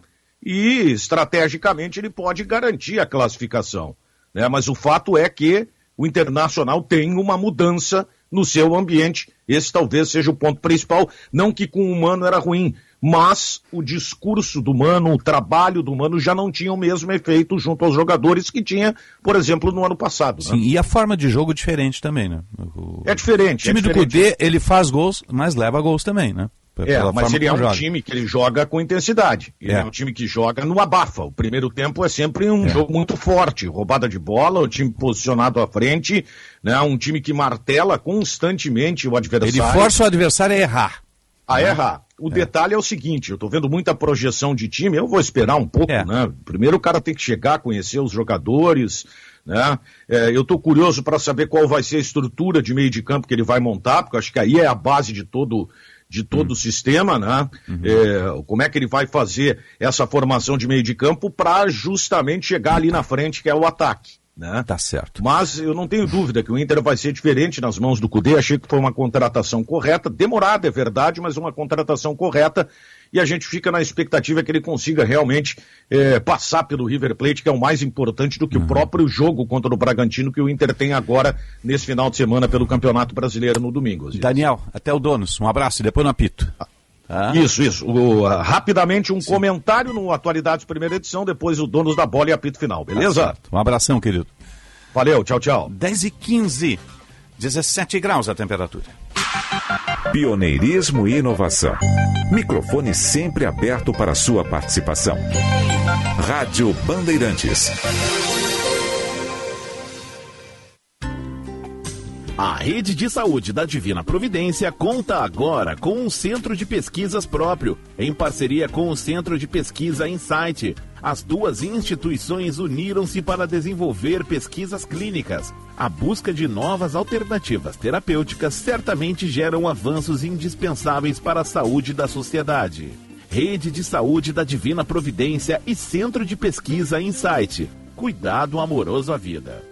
E estrategicamente ele pode garantir a classificação. Né? Mas o fato é que o internacional tem uma mudança no seu ambiente. Esse talvez seja o ponto principal. Não que com o Mano era ruim, mas o discurso do Mano, o trabalho do Mano já não tinha o mesmo efeito junto aos jogadores que tinha, por exemplo, no ano passado. né? Sim, e a forma de jogo diferente também, né? O, É diferente. o time é do diferente. Cudê, ele faz gols, mas leva gols também, né? É, mas ele é um joga. time que ele joga com intensidade. Ele é. É. um time que joga no abafa. O primeiro tempo é sempre um jogo muito forte. Roubada de bola, o time posicionado à frente, né? um time que martela constantemente o Ele adversário. força o adversário a errar. a errar. O detalhe é o seguinte, eu tô vendo muita projeção de time, eu vou esperar um pouco, É. né? Primeiro o cara tem que chegar, conhecer os jogadores, Né? É, eu estou curioso para saber qual vai ser a estrutura de meio de campo que ele vai montar, porque acho que aí é a base de todo de todo o sistema, né? É, como é que ele vai fazer essa formação de meio de campo para justamente chegar ali na frente, que é o ataque. Né? Tá certo. Mas eu não tenho dúvida que o Inter vai ser diferente nas mãos do Cudê. Achei que foi uma contratação correta, demorada, é verdade, mas uma contratação correta. E a gente fica na expectativa que ele consiga realmente eh, passar pelo River Plate, que é o mais importante do que o próprio jogo contra o Bragantino que o Inter tem agora nesse final de semana pelo Campeonato Brasileiro no domingo. Daniel, até o Donos. Um abraço e depois no apito. Tá? Isso, isso. O, ah, rapidamente um comentário no Atualidades Primeira Edição, depois o Donos da Bola e apito final, beleza? Tá um abração, querido. Valeu, tchau, tchau. 10 e 15, 17 graus a temperatura. Pioneirismo e inovação. Microfone sempre aberto para sua participação. Rádio Bandeirantes. A rede de saúde da Divina Providência conta agora com um centro de pesquisas próprio, em parceria com o Centro de Pesquisa Insight. As duas instituições uniram-se para desenvolver pesquisas clínicas. A busca de novas alternativas terapêuticas certamente geram avanços indispensáveis para a saúde da sociedade. Rede de Saúde da Divina Providência e Centro de Pesquisa Insight. Cuidado amoroso à vida.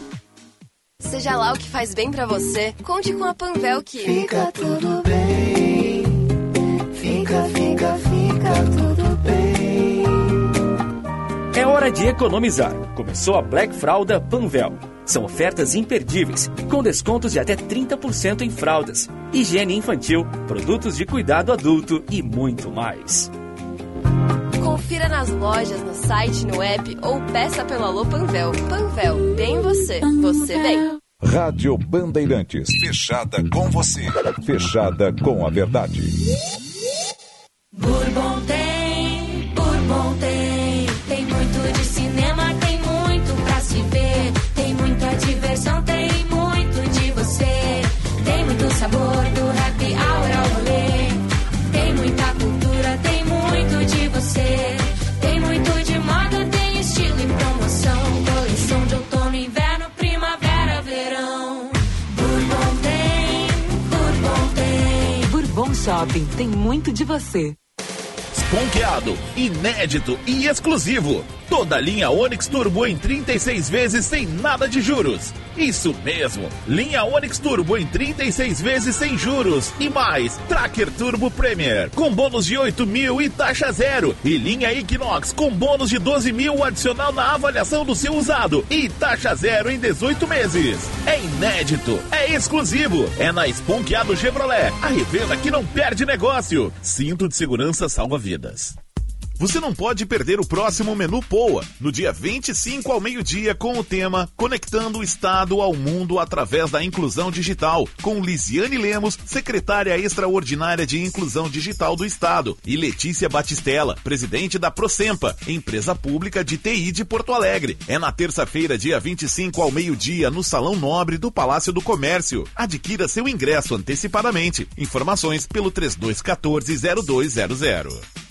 Seja lá o que faz bem pra você, conte com a Panvel que Fica tudo bem. Fica, fica, fica tudo bem. É hora de economizar. Começou a Black Fralda Panvel. São ofertas imperdíveis, com descontos de até 30% em fraldas, higiene infantil, produtos de cuidado adulto e muito mais. Confira nas lojas, no site, no app ou peça pelo Alô Panvel. Panvel, bem você, você bem. Rádio Bandeirantes. Fechada com você. Fechada com a verdade. Bourbon Shopping tem muito de você. Ponqueado, inédito e exclusivo. Toda linha Onix Turbo em 36 vezes sem nada de juros. Isso mesmo, linha Onix Turbo em 36 vezes sem juros. E mais, Tracker Turbo Premier com bônus de 8 mil e taxa zero. E linha Equinox com bônus de 12 mil adicional na avaliação do seu usado. E taxa zero em 18 meses. É inédito, é exclusivo. É na Esponqueado Chevrolet, a revenda que não perde negócio. Cinto de segurança salva vidas. Você não pode perder o próximo Menu Poa, no dia 25 ao meio-dia, com o tema Conectando o Estado ao Mundo através da Inclusão Digital, com Lisiane Lemos, secretária extraordinária de Inclusão Digital do Estado, e Letícia Batistella, presidente da Procempa, empresa pública de TI de Porto Alegre. É na terça-feira, dia 25 ao meio-dia, no Salão Nobre do Palácio do Comércio. Adquira seu ingresso antecipadamente. Informações pelo 3214-0200.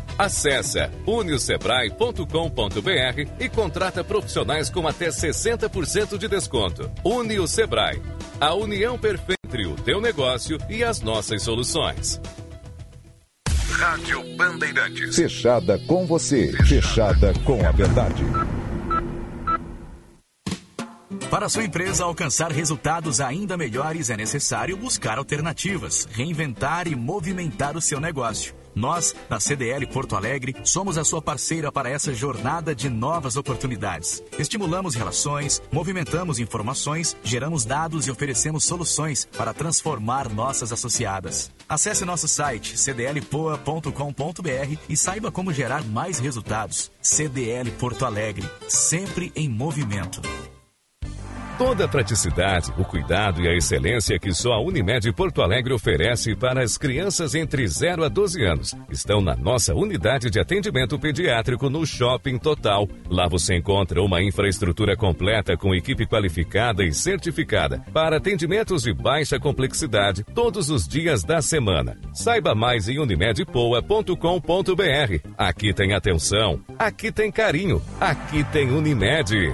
Acesse uniosebrae.com.br e contrata profissionais com até 60% de desconto. Unio Sebrae, a união perfeita entre o teu negócio e as nossas soluções. Rádio Bandeirantes. Fechada com você. Fechada com a verdade. Para sua empresa alcançar resultados ainda melhores, é necessário buscar alternativas, reinventar e movimentar o seu negócio. Nós, da CDL Porto Alegre, somos a sua parceira para essa jornada de novas oportunidades. Estimulamos relações, movimentamos informações, geramos dados e oferecemos soluções para transformar nossas associadas. Acesse nosso site cdlpoa.com.br e saiba como gerar mais resultados. CDL Porto Alegre, sempre em movimento. Toda a praticidade, o cuidado e a excelência que só a Unimed Porto Alegre oferece para as crianças entre 0 a 12 anos estão na nossa unidade de atendimento pediátrico no Shopping Total. Lá você encontra uma infraestrutura completa com equipe qualificada e certificada para atendimentos de baixa complexidade todos os dias da semana. Saiba mais em unimedpoa.com.br. Aqui tem atenção, aqui tem carinho, aqui tem Unimed.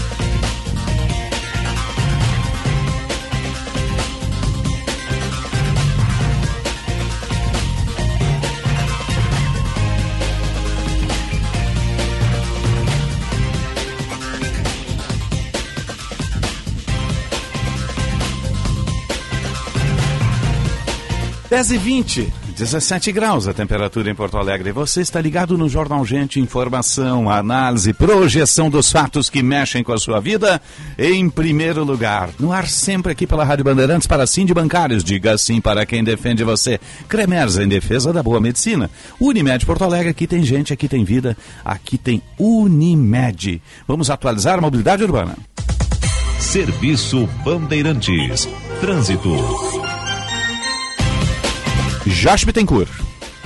Dez e vinte, 17 graus a temperatura em Porto Alegre. Você está ligado no Jornal Gente, informação, análise, projeção dos fatos que mexem com a sua vida. Em primeiro lugar, no ar sempre aqui pela Rádio Bandeirantes para sim de bancários. Diga sim para quem defende você. Cremers em defesa da boa medicina. Unimed Porto Alegre, aqui tem gente, aqui tem vida, aqui tem Unimed. Vamos atualizar a mobilidade urbana. Serviço Bandeirantes. Trânsito. Josh Bittencourt.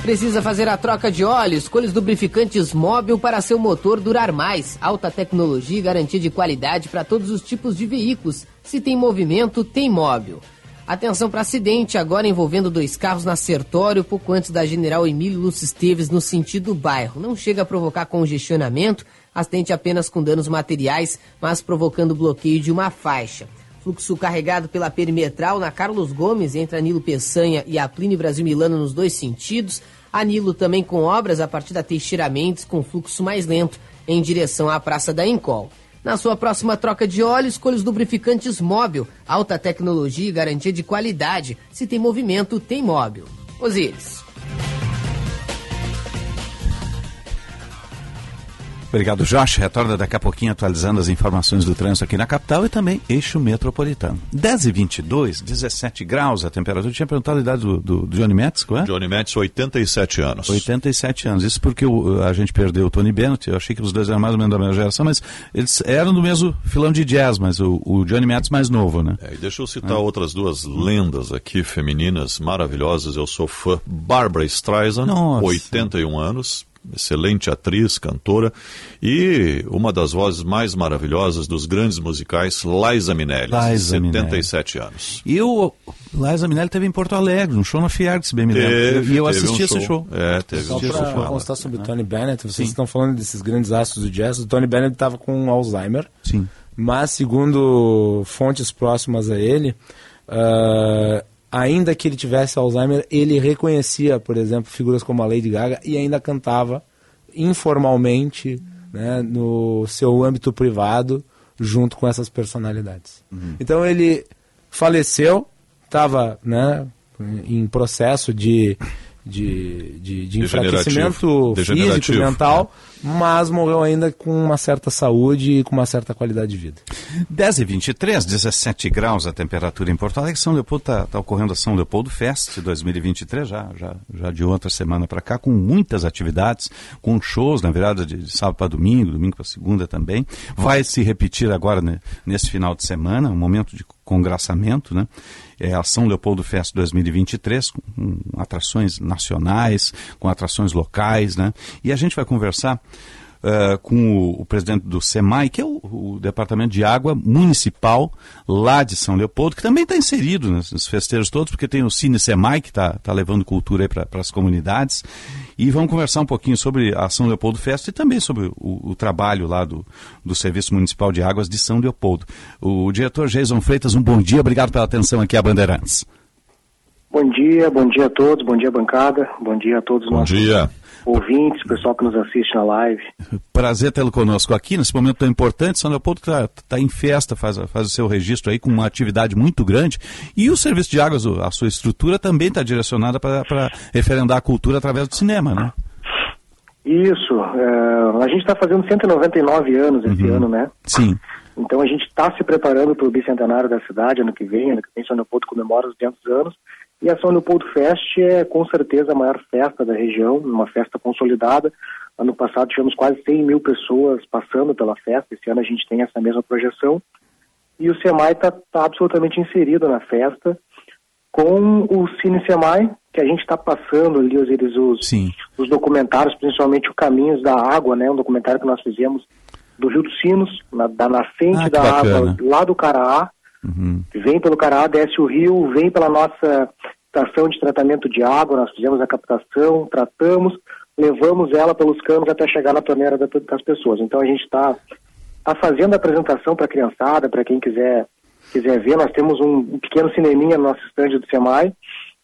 Precisa fazer a troca de óleo? Escolha os lubrificantes móvel para seu motor durar mais. Alta tecnologia e garantia de qualidade para todos os tipos de veículos. Se tem movimento, tem móvel. Atenção para acidente, agora envolvendo dois carros na Sertório, pouco antes da General Emílio Lúcio Esteves, no sentido bairro. Não chega a provocar congestionamento, acidente apenas com danos materiais, mas provocando bloqueio de uma faixa. Fluxo carregado pela perimetral na Carlos Gomes, entre Anilo Peçanha e a Plínio Brasil Milano nos dois sentidos. Anilo também com obras a partir da Teixeira Mendes, com fluxo mais lento em direção à Praça da Encol. Na sua próxima troca de óleo, escolha os lubrificantes móvel, alta tecnologia e garantia de qualidade. Se tem movimento, tem móvel. Osíris. Obrigado, Josh. Retorna daqui a pouquinho atualizando as informações do trânsito aqui na capital e também eixo metropolitano. 10 e 22, 17 graus a temperatura. Eu tinha perguntado a idade do, do, Johnny Metz, qual é? Johnny Metz, 87 anos. 87 anos. Isso porque o, a gente perdeu o Tony Bennett. Eu achei que os dois eram mais ou menos da mesma geração, mas eles eram do mesmo filão de jazz, mas o, o Johnny Metz mais novo, né? É, e deixa eu citar é. outras duas lendas aqui, femininas, maravilhosas. Eu sou fã. Barbara Streisand, Nossa. 81 anos excelente atriz, cantora, e uma das vozes mais maravilhosas dos grandes musicais, Liza Minnelli, Liza 77 Minnelli. anos. E o Liza Minnelli teve em Porto Alegre, um show na Fiergs, bem me lembro. E eu assisti um esse show. É, teve Só um para constar sobre o Tony Bennett, vocês Sim. estão falando desses grandes astros do jazz, o Tony Bennett estava com Alzheimer. Sim. Mas, segundo fontes próximas a ele, uh, ainda que ele tivesse Alzheimer, ele reconhecia, por exemplo, figuras como a Lady Gaga e ainda cantava informalmente né, no seu âmbito privado junto com essas personalidades. Uhum. Então ele faleceu, estava né, em processo de de, de, de enfraquecimento físico e mental, é. Mas morreu ainda com uma certa saúde e com uma certa qualidade de vida. 10 e 23, 17 graus a temperatura em Porto Alegre. São Leopoldo está tá ocorrendo a São Leopoldo Fest 2023, já, já, já de outra semana para cá, com muitas atividades, com shows, na verdade, de, de sábado para domingo, domingo para segunda também. Vai se repetir agora né, nesse final de semana, um momento de congraçamento, né? É a São Leopoldo Fest 2023, com, com atrações nacionais, com atrações locais, né? E a gente vai conversar eh, com o, o presidente do SEMAI, que é o, o Departamento de Água Municipal lá de São Leopoldo, que também está inserido nesses festejos todos, porque tem o Cine SEMAI, que está tá levando cultura para as comunidades. E vamos conversar um pouquinho sobre a São Leopoldo Festa e também sobre o, o trabalho lá do, do Serviço Municipal de Águas de São Leopoldo. O diretor Jason Freitas, um bom dia, obrigado pela atenção aqui à Bandeirantes. Bom dia, bom dia a todos, bom dia bancada, bom dia a todos os Bom dia. Ouvintes, pessoal que nos assiste na live. Prazer tê-lo conosco aqui nesse momento tão importante. São Leopoldo está tá em festa, faz, faz o seu registro aí com uma atividade muito grande. E o Serviço de Águas, a sua estrutura também está direcionada para referendar a cultura através do cinema, né? Isso, é, a gente está fazendo 199 anos esse ano, né? Sim. Então a gente está se preparando para o bicentenário da cidade ano que vem, ano que vem São Leopoldo comemora os 200 anos. E a São Leopoldo Fest é com certeza a maior festa da região, uma festa consolidada. Ano passado tivemos quase 100 mil pessoas passando pela festa, esse ano a gente tem essa mesma projeção. E o SEMAI está absolutamente inserido na festa, com o Cine SEMAI, que a gente está passando ali os, eles, os, os documentários, principalmente o Caminhos da Água, né, um documentário que nós fizemos do Rio dos Sinos, na- da nascente Ah, da bacana. água lá do Caraá, vem pelo Caraá, desce o rio, vem pela nossa estação de tratamento de água, nós fizemos a captação, tratamos, levamos ela pelos canos até chegar na torneira da- das pessoas. Então a gente está tá fazendo a apresentação para a criançada, para quem quiser quiser ver, nós temos um, pequeno cineminha no nosso estande do SEMAI,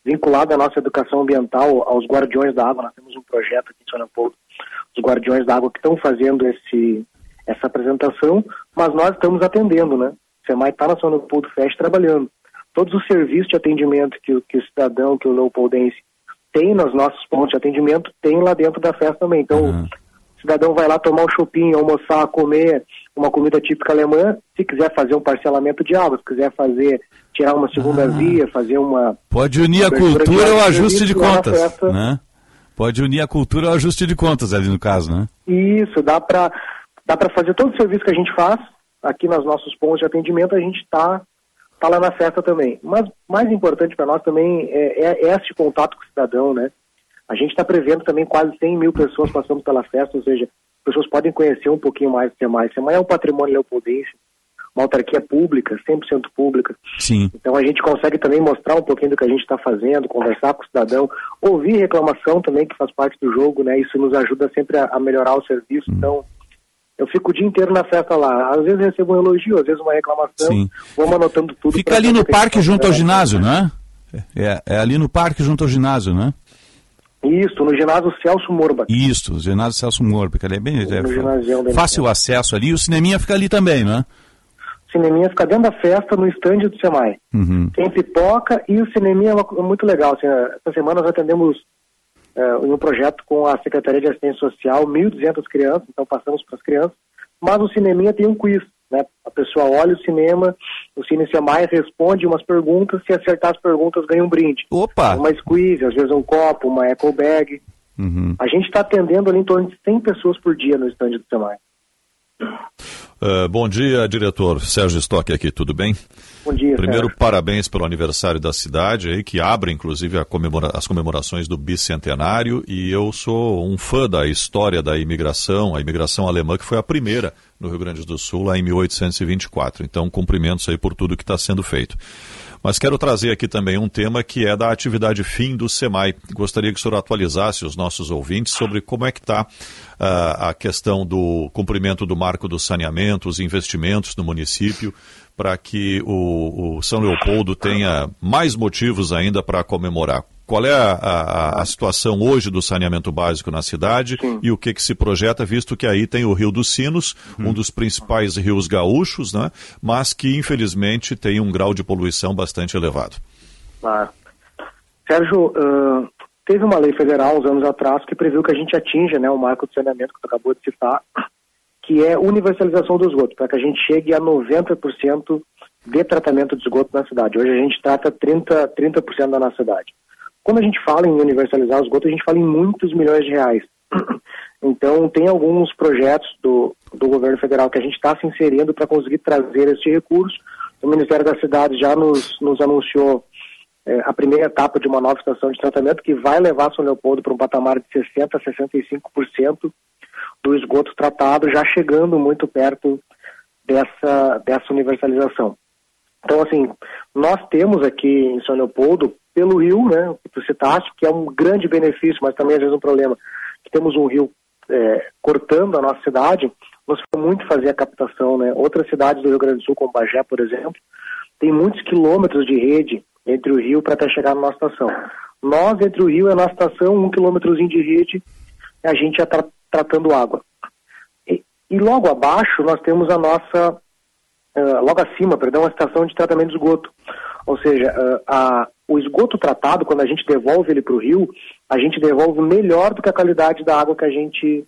vinculado à nossa educação ambiental, aos Guardiões da Água. Nós temos um projeto aqui em Leopoldo, os Guardiões da Água, que estão fazendo esse, essa apresentação, mas nós estamos atendendo, né? O SEMAI está na São Leopoldo Fest trabalhando. Todos os serviços de atendimento que, o- que o cidadão, que o leopoldense tem nos nossos pontos de atendimento, tem lá dentro da festa também. Então, o cidadão vai lá tomar um shopping, almoçar, comer uma comida típica alemã, se quiser fazer um parcelamento de água, se quiser fazer, tirar uma segunda via, fazer uma... Pode unir a cultura ao ajuste de contas, festa. né? Pode unir a cultura ao ajuste de contas ali no caso, né? Isso, dá para dá pra fazer todo o serviço que a gente faz aqui nos nossos pontos de atendimento, a gente está tá lá na festa também. Mas mais importante para nós também é, é, é esse contato com o cidadão, né? A gente está prevendo também quase 100 mil pessoas passando pela festa, ou seja, as pessoas podem conhecer um pouquinho mais do SEMAI. SEMAI é um patrimônio leopoldense, uma autarquia pública, 100% pública. Sim. Então a gente consegue também mostrar um pouquinho do que a gente está fazendo, conversar com o cidadão, ouvir reclamação também, que faz parte do jogo, né? Isso nos ajuda sempre a, a melhorar o serviço. Então, eu fico o dia inteiro na festa lá. Às vezes recebo um elogio, às vezes uma reclamação. Sim. Vamos anotando tudo. Fica ali no parque tá junto ao ginásio, né? É, é ali no parque junto ao ginásio, né? Isso, no ginásio Celso Morba. Isso, ginásio Celso Morbi, que ali é bem é, No ginásio da fácil acesso ali. E o cineminha fica ali também, né? O cineminha fica dentro da festa, no estande do SEMAI. Uhum. Tem pipoca e o cineminha é uma co- muito legal. Assim, essa semana nós atendemos eh, em um projeto com a Secretaria de Assistência Social, 1.200 crianças, então passamos para as crianças, mas o cineminha tem um quiz, né? A pessoa olha o cinema, o Cine Semai responde umas perguntas, se acertar as perguntas ganha um brinde. Opa! Uma squeeze, às vezes um copo, uma eco bag. Uhum. A gente está atendendo ali em torno de 100 pessoas por dia no estande do Semai. Uh, bom dia, diretor. Sérgio Stock aqui, tudo bem? Bom dia, Primeiro, Sérgio. parabéns pelo aniversário da cidade, aí, que abre, inclusive, comemora- as comemorações do bicentenário. E eu sou um fã da história da imigração, a imigração alemã, que foi a primeira no Rio Grande do Sul, lá em 1824. Então, cumprimentos aí por tudo que está sendo feito. Mas quero trazer aqui também um tema que é da atividade fim do SEMAI. Gostaria que o senhor atualizasse os nossos ouvintes sobre como é que está ah, a questão do cumprimento do marco do saneamento, os investimentos no município, para que o, o São Leopoldo tenha mais motivos ainda para comemorar. Qual é a, a- a situação hoje do saneamento básico na cidade e o que, que se projeta, visto que aí tem o Rio dos Sinos, um dos principais rios gaúchos, né, mas que infelizmente tem um grau de poluição bastante elevado. Claro. Sérgio, ah, teve uma lei federal uns anos atrás que previu que a gente atinja né, o marco de saneamento que tu acabou de citar, que é universalização do esgoto, para que a gente chegue a 90% de tratamento de esgoto na cidade. Hoje a gente trata 30%, 30 da nossa cidade. Quando a gente fala em universalizar o esgoto, a gente fala em muitos milhões de reais. Então, tem alguns projetos do, do governo federal que a gente está se inserindo para conseguir trazer esse recurso. O Ministério da Cidade já nos, nos anunciou eh, a primeira etapa de uma nova estação de tratamento que vai levar São Leopoldo para um patamar de 60% a 65% do esgoto tratado, já chegando muito perto dessa, dessa universalização. Então, assim, nós temos aqui em São Leopoldo, pelo rio, né, que tu citaste, que é um grande benefício, mas também às vezes um problema, que temos um rio é, cortando a nossa cidade, nós foi muito fazer a captação, né? Outras cidades do Rio Grande do Sul, como Bagé, por exemplo, tem muitos quilômetros de rede entre o rio para até chegar na nossa estação. Nós, entre o rio e a nossa estação, um quilômetrozinho de rede, a gente já está tratando água. E, e, logo abaixo nós temos a nossa, uh, logo acima, perdão, a estação de tratamento de esgoto. Ou seja, uh, a, o esgoto tratado, quando a gente devolve ele para o rio, a gente devolve melhor do que a qualidade da água que a gente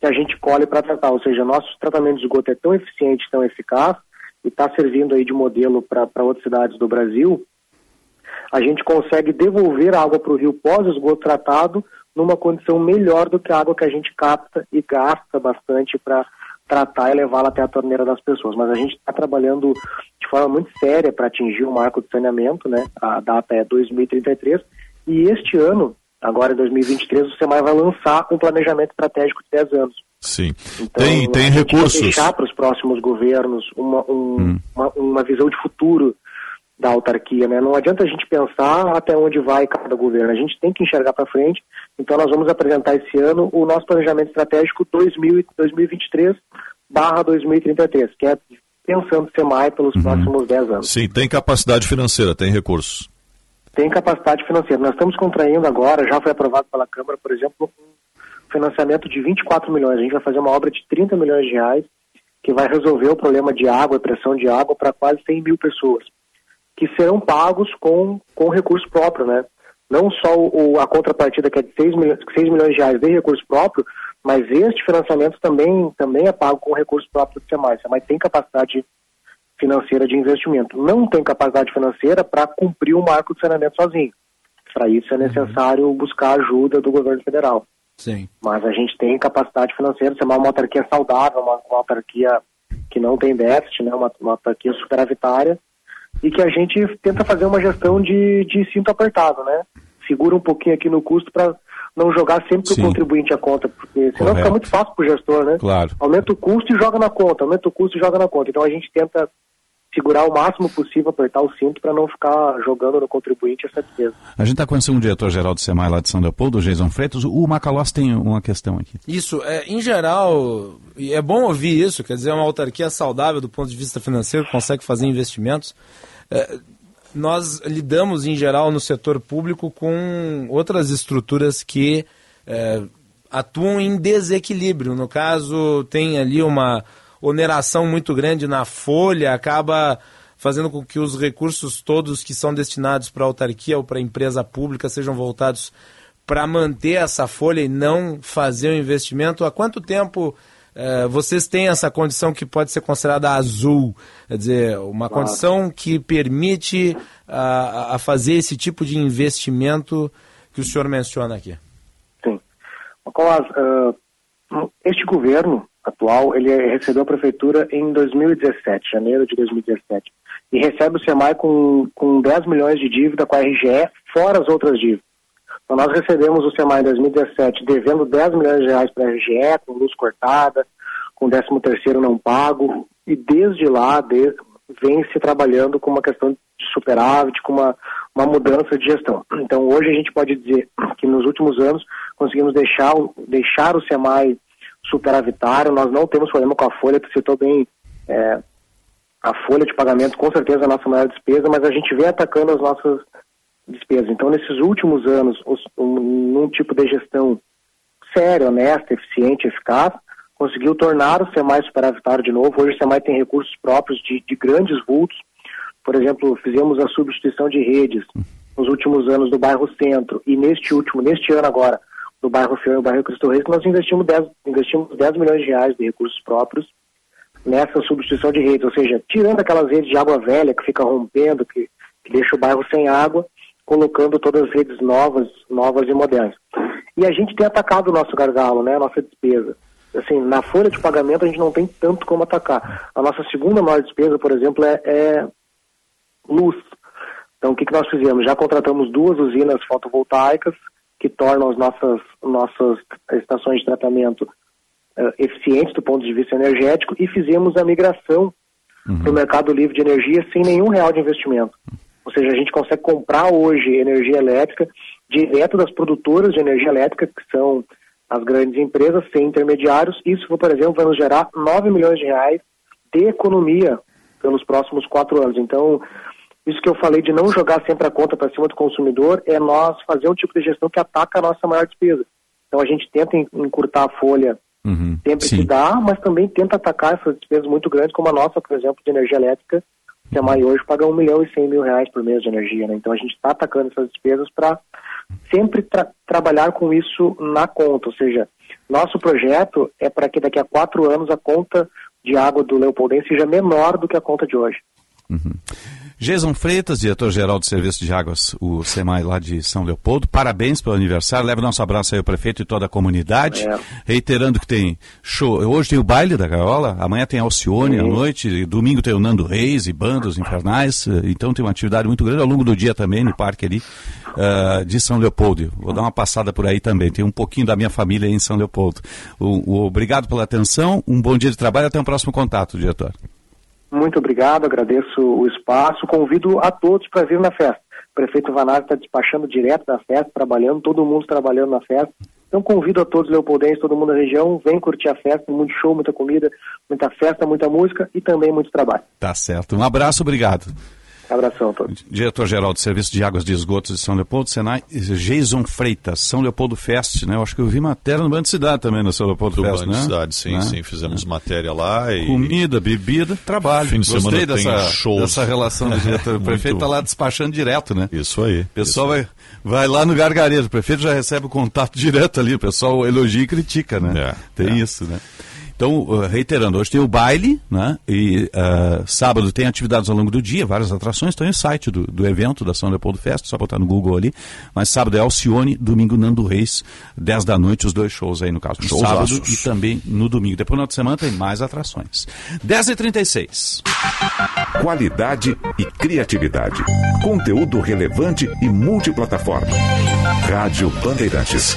que a gente colhe para tratar. Ou seja, nosso tratamento de esgoto é tão eficiente, tão eficaz, e está servindo aí de modelo para outras cidades do Brasil, a gente consegue devolver a água para o rio pós-esgoto tratado numa condição melhor do que a água que a gente capta e gasta bastante para tratar e levá-la até a torneira das pessoas. Mas a gente está trabalhando de forma muito séria para atingir o marco de saneamento, né? A data é 2033 e este ano, agora em 2023, o SEMAI vai lançar um planejamento estratégico de 10 anos. Sim. Então, tem tem recursos. deixar para os próximos governos uma, um, hum. uma, uma visão de futuro da autarquia, né? Não adianta a gente pensar até onde vai cada governo, a gente tem que enxergar para frente. Então nós vamos apresentar esse ano o nosso planejamento estratégico 2023 barra 2033, que é pensando ser mais pelos uhum. próximos 10 anos. Sim, tem capacidade financeira, tem recursos. Tem capacidade financeira. Nós estamos contraindo agora, já foi aprovado pela Câmara, por exemplo, um financiamento de 24 milhões. A gente vai fazer uma obra de 30 milhões de reais que vai resolver o problema de água pressão de água para quase 100 mil pessoas que serão pagos com, com recurso próprio, né? Não só o, a contrapartida que é de 6 milhões, 6 milhões de reais de recurso próprio, mas este financiamento também, também é pago com recurso próprio do SEMAI. O SEMAI tem capacidade financeira de investimento. Não tem capacidade financeira para cumprir o marco de saneamento sozinho. Para isso é uhum. necessário buscar ajuda do governo federal. Sim. Mas a gente tem capacidade financeira, SEMAI é uma autarquia saudável, uma, uma autarquia que não tem déficit, né? uma, uma autarquia superavitária, e que a gente tenta fazer uma gestão de, de cinto apertado, né? Segura um pouquinho aqui no custo para não jogar sempre o contribuinte a conta, porque senão Correto. fica muito fácil para o gestor, né? Claro. Aumenta o custo e joga na conta, aumenta o custo e joga na conta. Então a gente tenta segurar o máximo possível, apertar o cinto para não ficar jogando no contribuinte essa despesa. A gente está conhecendo um diretor-geral do SEMAI lá de São Leopoldo, o Jason Freitas. O Macalós tem uma questão aqui. Isso, é, em geral, e é bom ouvir isso, quer dizer, é uma autarquia saudável do ponto de vista financeiro, consegue fazer investimentos. É, nós lidamos, em geral, no setor público com outras estruturas que é, atuam em desequilíbrio. No caso, tem ali uma oneração muito grande na folha, acaba fazendo com que os recursos todos que são destinados para a autarquia ou para a empresa pública sejam voltados para manter essa folha e não fazer o investimento. Há quanto tempo é, vocês têm essa condição que pode ser considerada azul, quer dizer, uma claro. condição que permite a, a, fazer esse tipo de investimento que o senhor menciona aqui. Sim. Nicolás, uh, este governo atual, ele recebeu a prefeitura em 2017, janeiro de 2017, e recebe o SEMAI com, com 10 milhões de dívida com a RGE, fora as outras dívidas. Então, nós recebemos o SEMAI em 2017 devendo 10 milhões de reais para a RGE, com luz cortada, com 13 terceiro não pago, e desde lá vem se trabalhando com uma questão de superávit, com uma, uma mudança de gestão. Então, hoje a gente pode dizer que nos últimos anos conseguimos deixar, deixar o SEMAI superavitário, nós não temos problema com a folha, tu citou bem é, a folha de pagamento, com certeza é a nossa maior despesa, mas a gente vem atacando as nossas despesas. Então, nesses últimos anos, os, um, num tipo de gestão séria, honesta, eficiente, eficaz, conseguiu tornar o SEMAI superavitário de novo. Hoje o SEMAI tem recursos próprios de, de grandes vultos. Por exemplo, fizemos a substituição de redes nos últimos anos do bairro Centro e neste último, neste ano agora, do bairro Fior e bairro Cristo Reis, nós investimos 10, investimos 10 milhões de reais de recursos próprios nessa substituição de redes, ou seja, tirando aquelas redes de água velha que fica rompendo, que, que deixa o bairro sem água, colocando todas as redes novas, novas e modernas. E a gente tem atacado o nosso gargalo, né, a nossa despesa. Assim, na folha de pagamento a gente não tem tanto como atacar. A nossa segunda maior despesa, por exemplo, é, é luz. Então, o que, que nós fizemos? Já contratamos duas usinas fotovoltaicas que tornam as nossas, nossas estações de tratamento eh, eficientes do ponto de vista energético e fizemos a migração para o mercado livre de energia sem nenhum real de investimento. Ou seja, a gente consegue comprar hoje energia elétrica direto das produtoras de energia elétrica, que são as grandes empresas, sem intermediários. Isso, por exemplo, vai nos gerar 9 milhões de reais de economia pelos próximos quatro anos. Então, isso que eu falei de não jogar sempre a conta para cima do consumidor é nós fazer um tipo de gestão que ataca a nossa maior despesa. Então, a gente tenta en- encurtar a folha Uhum. sempre que dá, mas também tenta atacar essas despesas muito grandes, como a nossa, por exemplo, de energia elétrica, que a MAI hoje paga 1 milhão e 100 mil reais por mês de energia. Né? Então a gente está atacando essas despesas para sempre tra- trabalhar com isso na conta. Ou seja, nosso projeto é para que daqui a quatro anos a conta de água do Leopoldense seja menor do que a conta de hoje. Jason Freitas, diretor-geral do Serviço de Águas, o SEMAI lá de São Leopoldo. Parabéns pelo aniversário. Leva nosso abraço aí ao prefeito e toda a comunidade. Reiterando que tem show. Hoje tem o baile da gaiola, amanhã tem Alcione à noite, e domingo tem o Nando Reis e bandas infernais. Então tem uma atividade muito grande ao longo do dia também no parque ali ah, de São Leopoldo. Vou dar uma passada por aí também. Tem um pouquinho da minha família aí em São Leopoldo. O, o- obrigado pela atenção, um bom dia de trabalho até um próximo contato, diretor. Muito obrigado, agradeço o espaço, convido a todos para vir na festa. O prefeito Vanazzi está despachando direto da festa, trabalhando, todo mundo trabalhando na festa. Então convido a todos leopoldenses, todo mundo da região, vem curtir a festa, muito show, muita comida, muita festa, muita música e também muito trabalho. Tá certo. Um abraço, obrigado. Abração a todos. Diretor-geral do Serviço de Águas de Esgotos de São Leopoldo, Senai, Jason Freitas, São Leopoldo Fest, né? Eu acho que eu vi matéria no Banco de Cidade também, no São Leopoldo Do Fest, Banco né? de Cidade, sim, Né? sim. Fizemos matéria lá e. Comida, bebida, trabalho. Fim de Gostei semana tem dessa, shows. dessa relação do diretor. O prefeito está lá despachando direto, né? Isso aí. O pessoal vai, vai lá no gargarejo, o prefeito já recebe o contato direto ali, o pessoal elogia e critica, né? tem isso, né? Então, uh, reiterando, hoje tem o baile, né? E uh, sábado tem atividades ao longo do dia, várias atrações, tem o site do, do evento da São Leopoldo Fest, só botar no Google ali. Mas sábado é Alcione, domingo Nando Reis, 10 da noite, os dois shows aí no caso. Showzaços. sábado e também no domingo. Depois no outro semana tem mais atrações. 10h36. Qualidade e criatividade. Conteúdo relevante e multiplataforma. Rádio Bandeirantes.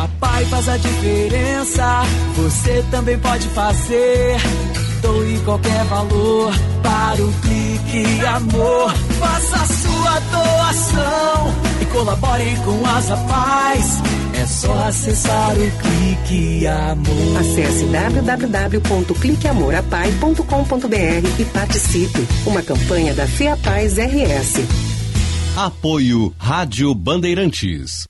A Pai faz a diferença, você também pode fazer. Doe qualquer valor para o Clique Amor. Faça a sua doação e colabore com as Paz. É só acessar o Clique Amor. Acesse www.cliqueamorapai.com.br e participe. Uma campanha da FEAPaz RS. Apoio Rádio Bandeirantes.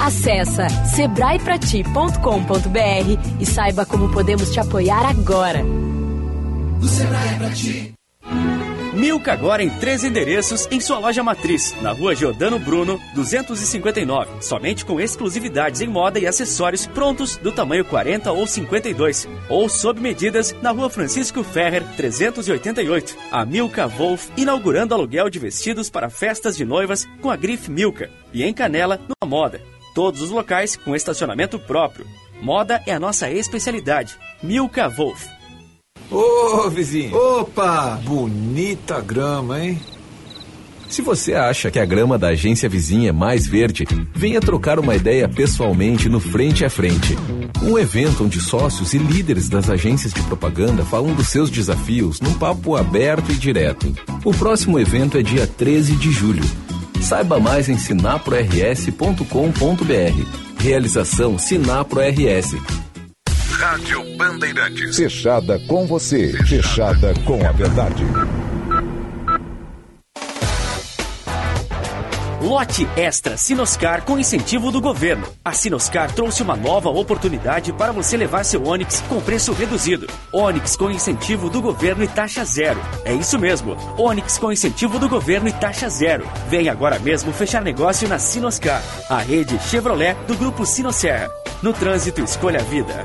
Acesse sebraeprati.com.br e saiba como podemos te apoiar agora. O Sebrae é pra ti. Milka agora em três endereços em sua loja matriz, na rua Giordano Bruno, 259, somente com exclusividades em moda e acessórios prontos do tamanho 40 ou 52, ou sob medidas na rua Francisco Ferrer, 388. A Milka Wolf inaugurando aluguel de vestidos para festas de noivas com a grife Milka e em Canela, numa moda. Todos os locais com estacionamento próprio. Moda é a nossa especialidade. Milka Wolf. Ô, vizinho. Opa! Bonita grama, hein? Se você acha que a grama da agência vizinha é mais verde, venha trocar uma ideia pessoalmente no Frente a Frente. Um evento onde sócios e líderes das agências de propaganda falam dos seus desafios num papo aberto e direto. O próximo evento é dia 13 de julho. Saiba mais em sinaprors.com.br. Realização Sinapro RS. Rádio Bandeirantes. Fechada com você. Fechada com a verdade. Lote Extra Sinoscar com incentivo do governo. A Sinoscar trouxe uma nova oportunidade para você levar seu Onix com preço reduzido. Onix com incentivo do governo e taxa zero. É isso mesmo. Onix com incentivo do governo e taxa zero. Vem agora mesmo fechar negócio na Sinoscar, a rede Chevrolet do grupo Sinosserra. No trânsito, escolha a vida.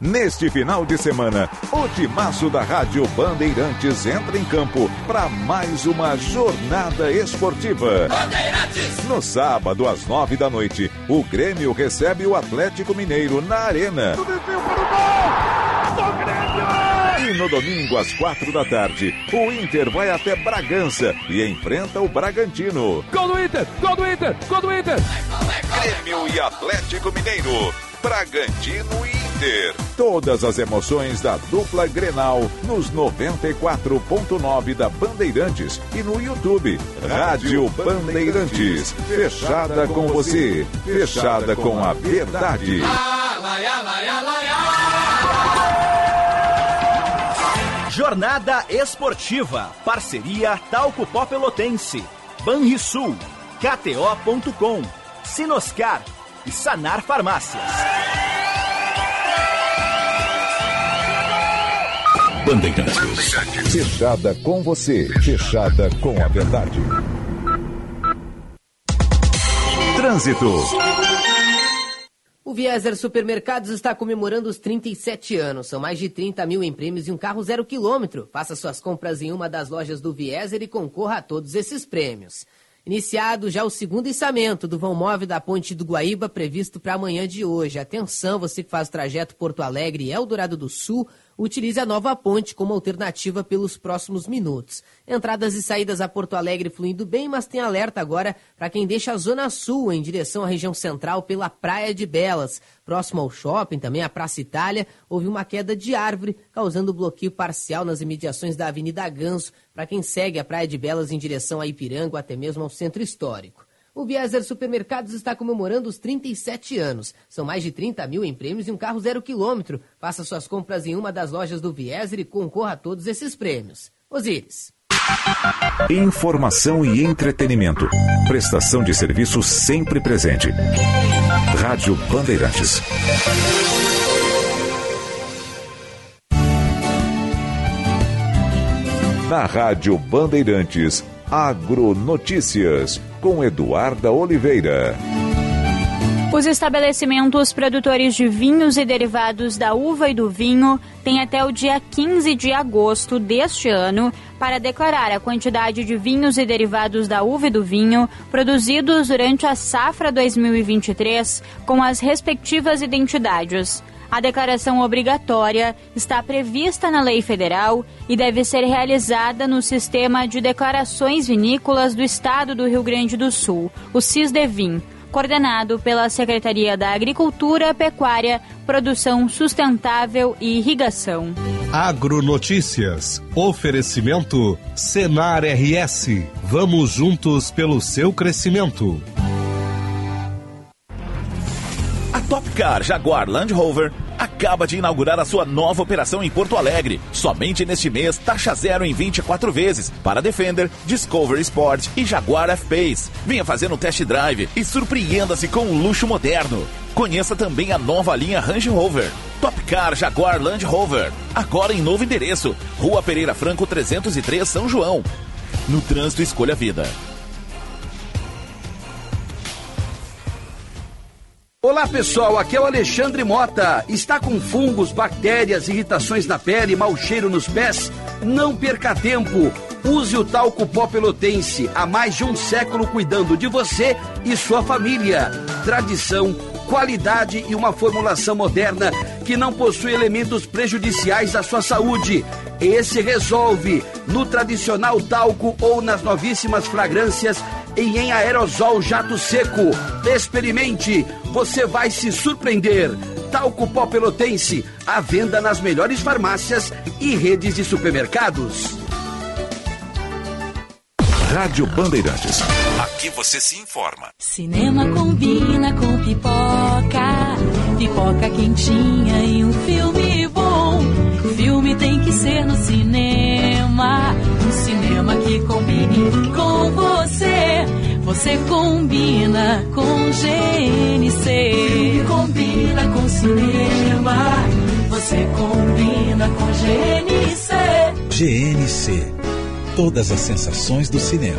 Neste final de semana, o timaço da Rádio Bandeirantes entra em campo para mais uma jornada esportiva. No sábado, às nove da noite, o Grêmio recebe o Atlético Mineiro na Arena. E no domingo, às quatro da tarde, o Inter vai até Bragança e enfrenta o Bragantino. Gol do Inter! Gol do Inter! Gol do Inter! Grêmio e Atlético Mineiro. Bragantino e Todas as emoções da dupla Grenal nos 94.9 da Bandeirantes e no YouTube. Rádio Bandeirantes. Fechada com você. Fechada com a verdade. Jornada Esportiva. Parceria Talco Pó Pelotense. Banrisul. KTO.com. Sinoscar. E Sanar Farmácias. Bandeirantes. Fechada com você. Fechada com a verdade. Trânsito. O Vieser Supermercados está comemorando os 37 anos. São mais de 30 mil em prêmios e um carro zero quilômetro. Faça suas compras em uma das lojas do Vieser e concorra a todos esses prêmios. Iniciado já o segundo içamento do vão móvel da Ponte do Guaíba, previsto para amanhã de hoje. Atenção, você que faz o trajeto Porto Alegre e Eldorado do Sul, utilize a nova ponte como alternativa pelos próximos minutos. Entradas e saídas a Porto Alegre fluindo bem, mas tem alerta agora para quem deixa a Zona Sul em direção à região central pela Praia de Belas. Próximo ao shopping, também a Praça Itália, houve uma queda de árvore, causando bloqueio parcial nas imediações da Avenida Ganso, para quem segue a Praia de Belas em direção a Ipiranga até mesmo ao Centro Histórico. O Vieser Supermercados está comemorando os 37 anos. São mais de 30 mil em prêmios e um carro zero quilômetro. Faça suas compras em uma das lojas do Vieser e concorra a todos esses prêmios. Osíris. Informação e entretenimento. Prestação de serviço sempre presente. Rádio Bandeirantes. Na Rádio Bandeirantes, Agronotícias, com Eduarda Oliveira. Os estabelecimentos produtores de vinhos e derivados da uva e do vinho têm até o dia 15 de agosto deste ano para declarar a quantidade de vinhos e derivados da uva e do vinho produzidos durante a safra 2023 com as respectivas identidades. A declaração obrigatória está prevista na lei federal e deve ser realizada no Sistema de Declarações Vinícolas do Estado do Rio Grande do Sul, o SISDEVIN, coordenado pela Secretaria da Agricultura, Pecuária, Produção Sustentável e Irrigação. Agronotícias. Oferecimento Senar RS. Vamos juntos pelo seu crescimento. A Top Car Jaguar Land Rover acaba de inaugurar a sua nova operação em Porto Alegre. Somente neste mês, taxa zero em 24 vezes para Defender, Discovery Sport e Jaguar F-Pace. Venha fazer um test drive e surpreenda-se com um luxo moderno. Conheça também a nova linha Range Rover. Top Car Jaguar Land Rover. Agora em novo endereço. Rua Pereira Franco 303, São João. No trânsito, escolha a vida. Olá pessoal, aqui é o Alexandre Mota. Está com fungos, bactérias, irritações na pele, mau cheiro nos pés? Não perca tempo. Use o talco pó pelotense. Há mais de um século cuidando de você e sua família. Tradição, qualidade e uma formulação moderna que não possui elementos prejudiciais à sua saúde. Esse resolve no tradicional talco ou nas novíssimas fragrâncias e em aerosol jato seco. Experimente, você vai se surpreender. Talco Pó Pelotense, à venda nas melhores farmácias e redes de supermercados. Rádio Bandeirantes. Aqui você se informa. Cinema combina com pipoca, pipoca quentinha e um filme bom. Filme tem que ser no cinema, que combine com você. Você combina com GNC. Combina com cinema, você combina com GNC. GNC. Todas as sensações do cinema.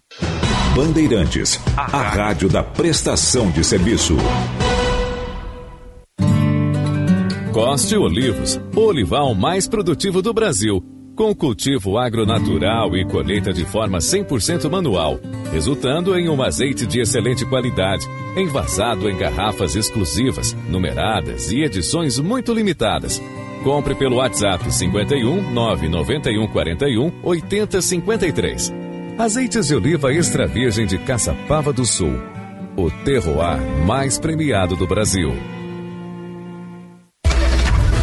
Bandeirantes, a rádio da prestação de serviço. Coste Olivos, o olival mais produtivo do Brasil, com cultivo agronatural e colheita de forma 100% manual, resultando em um azeite de excelente qualidade, envasado em garrafas exclusivas, numeradas e edições muito limitadas. Compre pelo WhatsApp 51 991 41 8053. Azeites de oliva extra virgem de Caçapava do Sul. O terroir mais premiado do Brasil.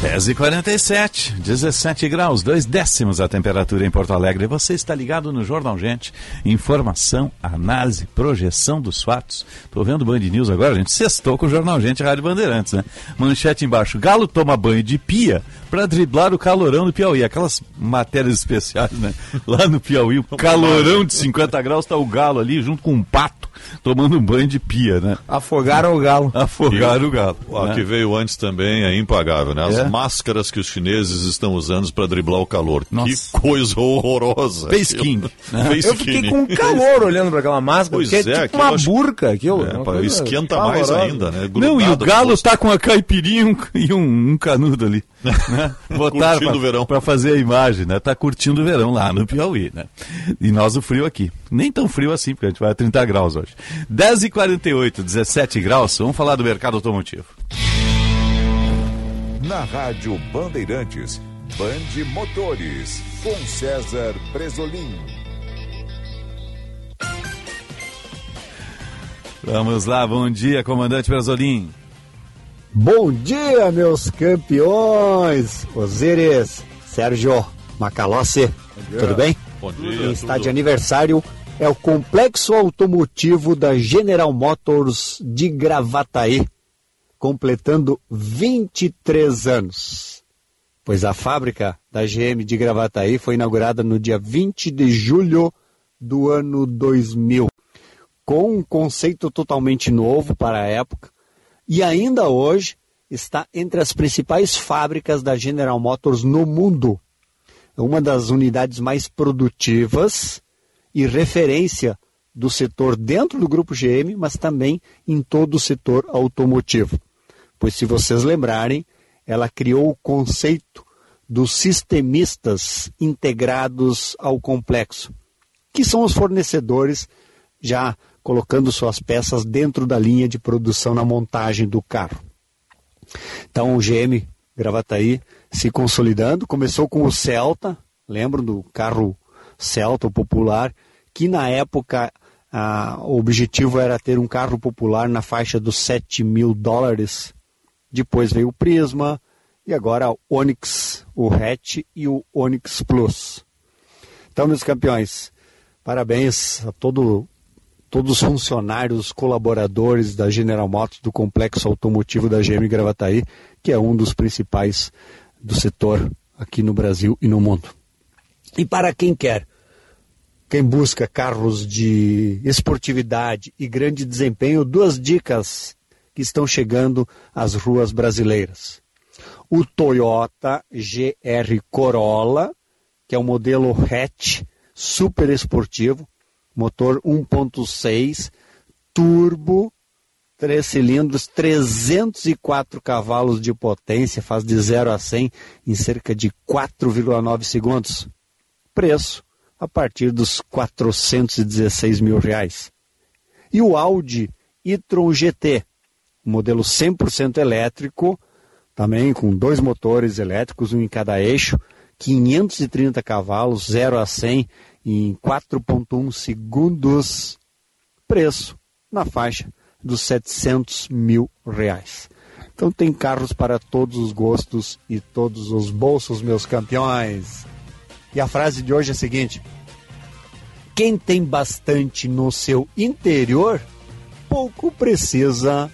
10 e 47 17 graus, dois décimos a temperatura em Porto Alegre. Você está ligado no Jornal Gente. Informação, análise, projeção dos fatos. Tô vendo o Band News agora, a gente sextou com o Jornal Gente Rádio Bandeirantes, né? Manchete embaixo. Galo toma banho de pia para driblar o calorão do Piauí. Aquelas matérias especiais, né? Lá no Piauí, o calorão de 50 graus, tá o galo ali junto com um pato tomando um banho de pia, né? Afogaram o galo. Afogaram o galo. O né? que veio antes também é impagável, né? As É. máscaras que os chineses estão usando para driblar o calor. Nossa. Que coisa horrorosa. Face King. Face Eu fiquei com calor olhando para aquela máscara, Pois porque é, é, tipo uma acho- burca. Aquilo, É, pá, esquenta mais ainda, né? Não, e o Grudado Galo rosto. tá com a caipirinha e um, e um- um canudo ali. Né? Botaram Curtindo o verão. pra fazer a imagem, né? Tá curtindo o verão lá no Piauí, né? E nós o frio aqui. Nem tão frio assim, porque a gente vai a 30 graus hoje. 10 e 48 17 graus. Vamos falar do mercado automotivo. Na Rádio Bandeirantes, Bande Motores, com César Bresolim. Vamos lá, bom dia, comandante Brasolim. Bom dia, meus campeões! Osíris, Sérgio Macalossi, tudo bem? Bom dia. Quem está tudo. de aniversário é o Complexo Automotivo da General Motors de Gravataí, completando 23 anos. Pois a fábrica da GM de Gravataí foi inaugurada no dia 20 de julho do ano 2000, com um conceito totalmente novo para a época, e ainda hoje está entre as principais fábricas da General Motors no mundo. É uma das unidades mais produtivas e referência do setor dentro do grupo GM, mas também em todo o setor automotivo. Pois, se vocês lembrarem, ela criou o conceito dos sistemistas integrados ao complexo, que são os fornecedores já colocando suas peças dentro da linha de produção na montagem do carro. Então o GM Gravataí se consolidando, começou com o Celta, lembram do carro Celta popular, que na época ah, o objetivo era ter um carro popular na faixa dos 7 mil dólares. Depois veio o Prisma e agora o Onix, o Hatch e o Onix Plus. Então, meus campeões, parabéns a todo, todos os funcionários, colaboradores da General Motors, do complexo automotivo da GM Gravataí, que é um dos principais do setor aqui no Brasil e no mundo. E para quem quer, quem busca carros de esportividade e grande desempenho, duas dicas que estão chegando às ruas brasileiras. O Toyota GR Corolla, que é o modelo hatch super esportivo, motor 1.6, turbo, três cilindros, 304 cavalos de potência, faz de 0 a 100 em cerca de 4,9 segundos. Preço a partir dos 416 mil reais. E o Audi e-tron GT, modelo 100% elétrico, também com dois motores elétricos, um em cada eixo, 530 cavalos, 0 a 100 em 4,1 segundos. Preço na faixa dos 700 mil reais. Então tem carros para todos os gostos e todos os bolsos, meus campeões. E a frase de hoje é a seguinte: quem tem bastante no seu interior, pouco precisa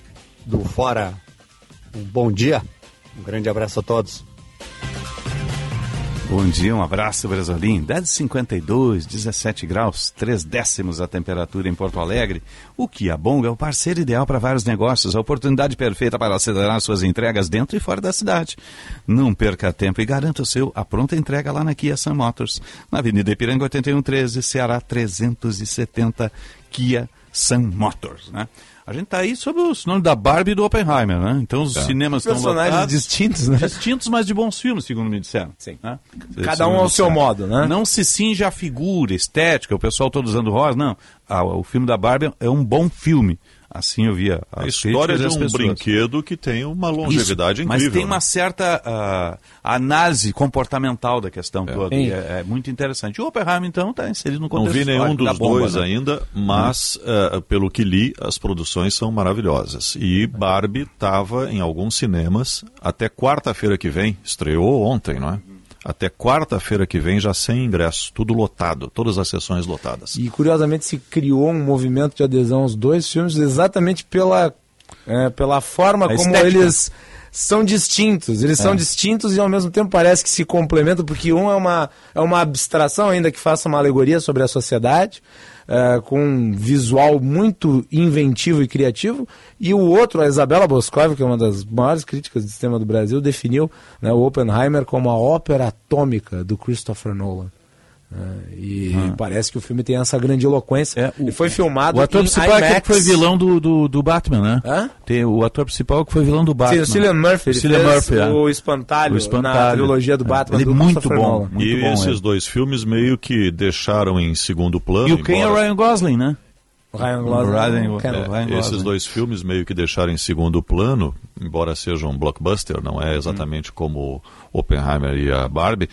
do fora. Um bom dia, um grande abraço a todos. Bom dia, um abraço, Brasolim. 10h52, 17 graus, 3 décimos a temperatura em Porto Alegre. O Kia Bonga é o parceiro ideal para vários negócios, a oportunidade perfeita para acelerar suas entregas dentro e fora da cidade. Não perca tempo e garanta o seu a pronta entrega lá na Kia Sun Motors, na Avenida Ipiranga 8113, Ceará 370, Kia Sun Motors, né? A gente tá aí sobre os nomes da Barbie e do Oppenheimer, né? Então os É. cinemas estão Personagens lotados. distintos, né? Distintos, mas de bons filmes, segundo me disseram. Sim. Cada um ao seu modo, né? Não se cinja a figura, estética, o pessoal todo usando rosa, não. Ah, o filme da Barbie é um bom filme. Assim eu via A história de um pessoas. brinquedo que tem uma longevidade Isso, incrível. Mas tem né? uma certa ah, análise comportamental da questão toda. Sim. e É, é muito interessante. O Oppenheimer, então, está inserido no Não contexto vi nenhum dos bomba, dois né? ainda, mas eh, pelo que li, as produções são maravilhosas. E Barbie estava em alguns cinemas até quarta-feira que vem, estreou ontem, não é? Até quarta-feira que vem já sem ingresso, tudo lotado, todas as sessões lotadas. E curiosamente se criou um movimento de adesão aos dois filmes exatamente pela, é, pela forma A como estética. eles são distintos. Eles É. são distintos e ao mesmo tempo parece que se complementam, porque um é uma, é uma abstração ainda que faça uma alegoria sobre a sociedade, eh, com um visual muito inventivo e criativo, e o outro, a Isabela Boscov, que é uma das maiores críticas do sistema do Brasil, definiu né, o Oppenheimer como a ópera atômica do Christopher Nolan. Eh, e Ah. parece que o filme tem essa grandiloquência. e foi filmado O ator em principal é aquele IMAX. que foi vilão do, do, do Batman, né? Hã? Tem o ator principal que foi vilão do Batman. Sim, o Cillian Murphy. O Cillian Murphy, é. o espantalho, O Espantalho. na trilogia do Batman. Ele é do muito Christopher bom, muito e bom, esses é. dois filmes meio que deixaram em segundo plano. E o quem é o embora- Ryan Gosling, né? Ryan Gosling. Ryan- Ken- é, Ryan Esses Gosling. dois filmes meio que deixaram em segundo plano, embora sejam um blockbuster, não é exatamente como Oppenheimer e a Barbie,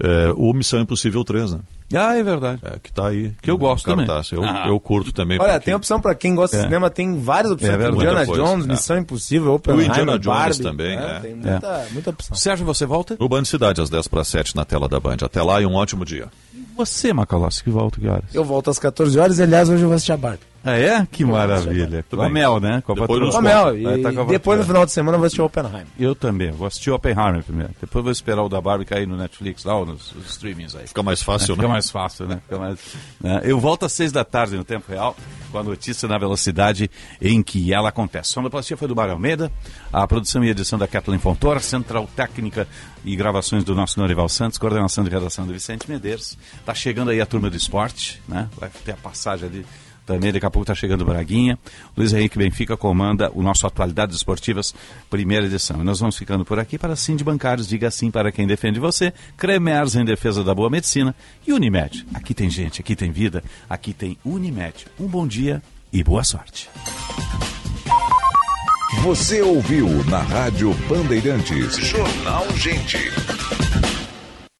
é, o Missão Impossível 3, né? Ah, é verdade. É, que tá aí. Que eu gosto também. cartaz. Eu, Ah. eu curto também. Olha, porque- tem opção pra quem gosta É. de cinema, tem várias opções. É. Indiana coisa, Jones, é. Missão Impossível, O Oppenheimer, Indiana Jones Barbie. também, É, é. Tem muita, muita opção. Sérgio, você volta? No Band Cidade, às 10 para 7, na tela da Band. Até lá e um ótimo dia. Você, Macalossi, que volta que horas? Eu volto às 14 horas e, aliás, hoje eu vou assistir a Barbie. Ah, é? Que maravilha. Com a Mel, né? Com a Depois nos Com a Mel. E tá com a depois, no final de semana, eu vou assistir o Oppenheimer. Eu também. Vou assistir o Oppenheimer primeiro. Depois vou esperar o da Barbie cair no Netflix, lá, ou nos, nos streamings aí. Fica mais fácil, Fica né? mais fácil, né? Fica mais, né? Eu volto às seis da tarde no tempo real, com a notícia na velocidade em que ela acontece. Sonoplastia foi do Mário Almeida, a produção e edição da Kathleen Fontoura, central técnica e gravações do nosso Norival Santos, coordenação de redação do Vicente Medeiros. Tá chegando aí a turma do esporte, né? Vai ter a passagem ali também, daqui a pouco está chegando o Braguinha. Luiz Henrique Benfica comanda o nosso Atualidades Esportivas, primeira edição. E nós vamos ficando por aqui para Sim de Bancários, diga sim para quem defende você, Cremers em defesa da boa medicina e Unimed. Aqui tem gente, aqui tem vida, aqui tem Unimed. Um bom dia e boa sorte. Você ouviu na Rádio Bandeirantes. Jornal Gente.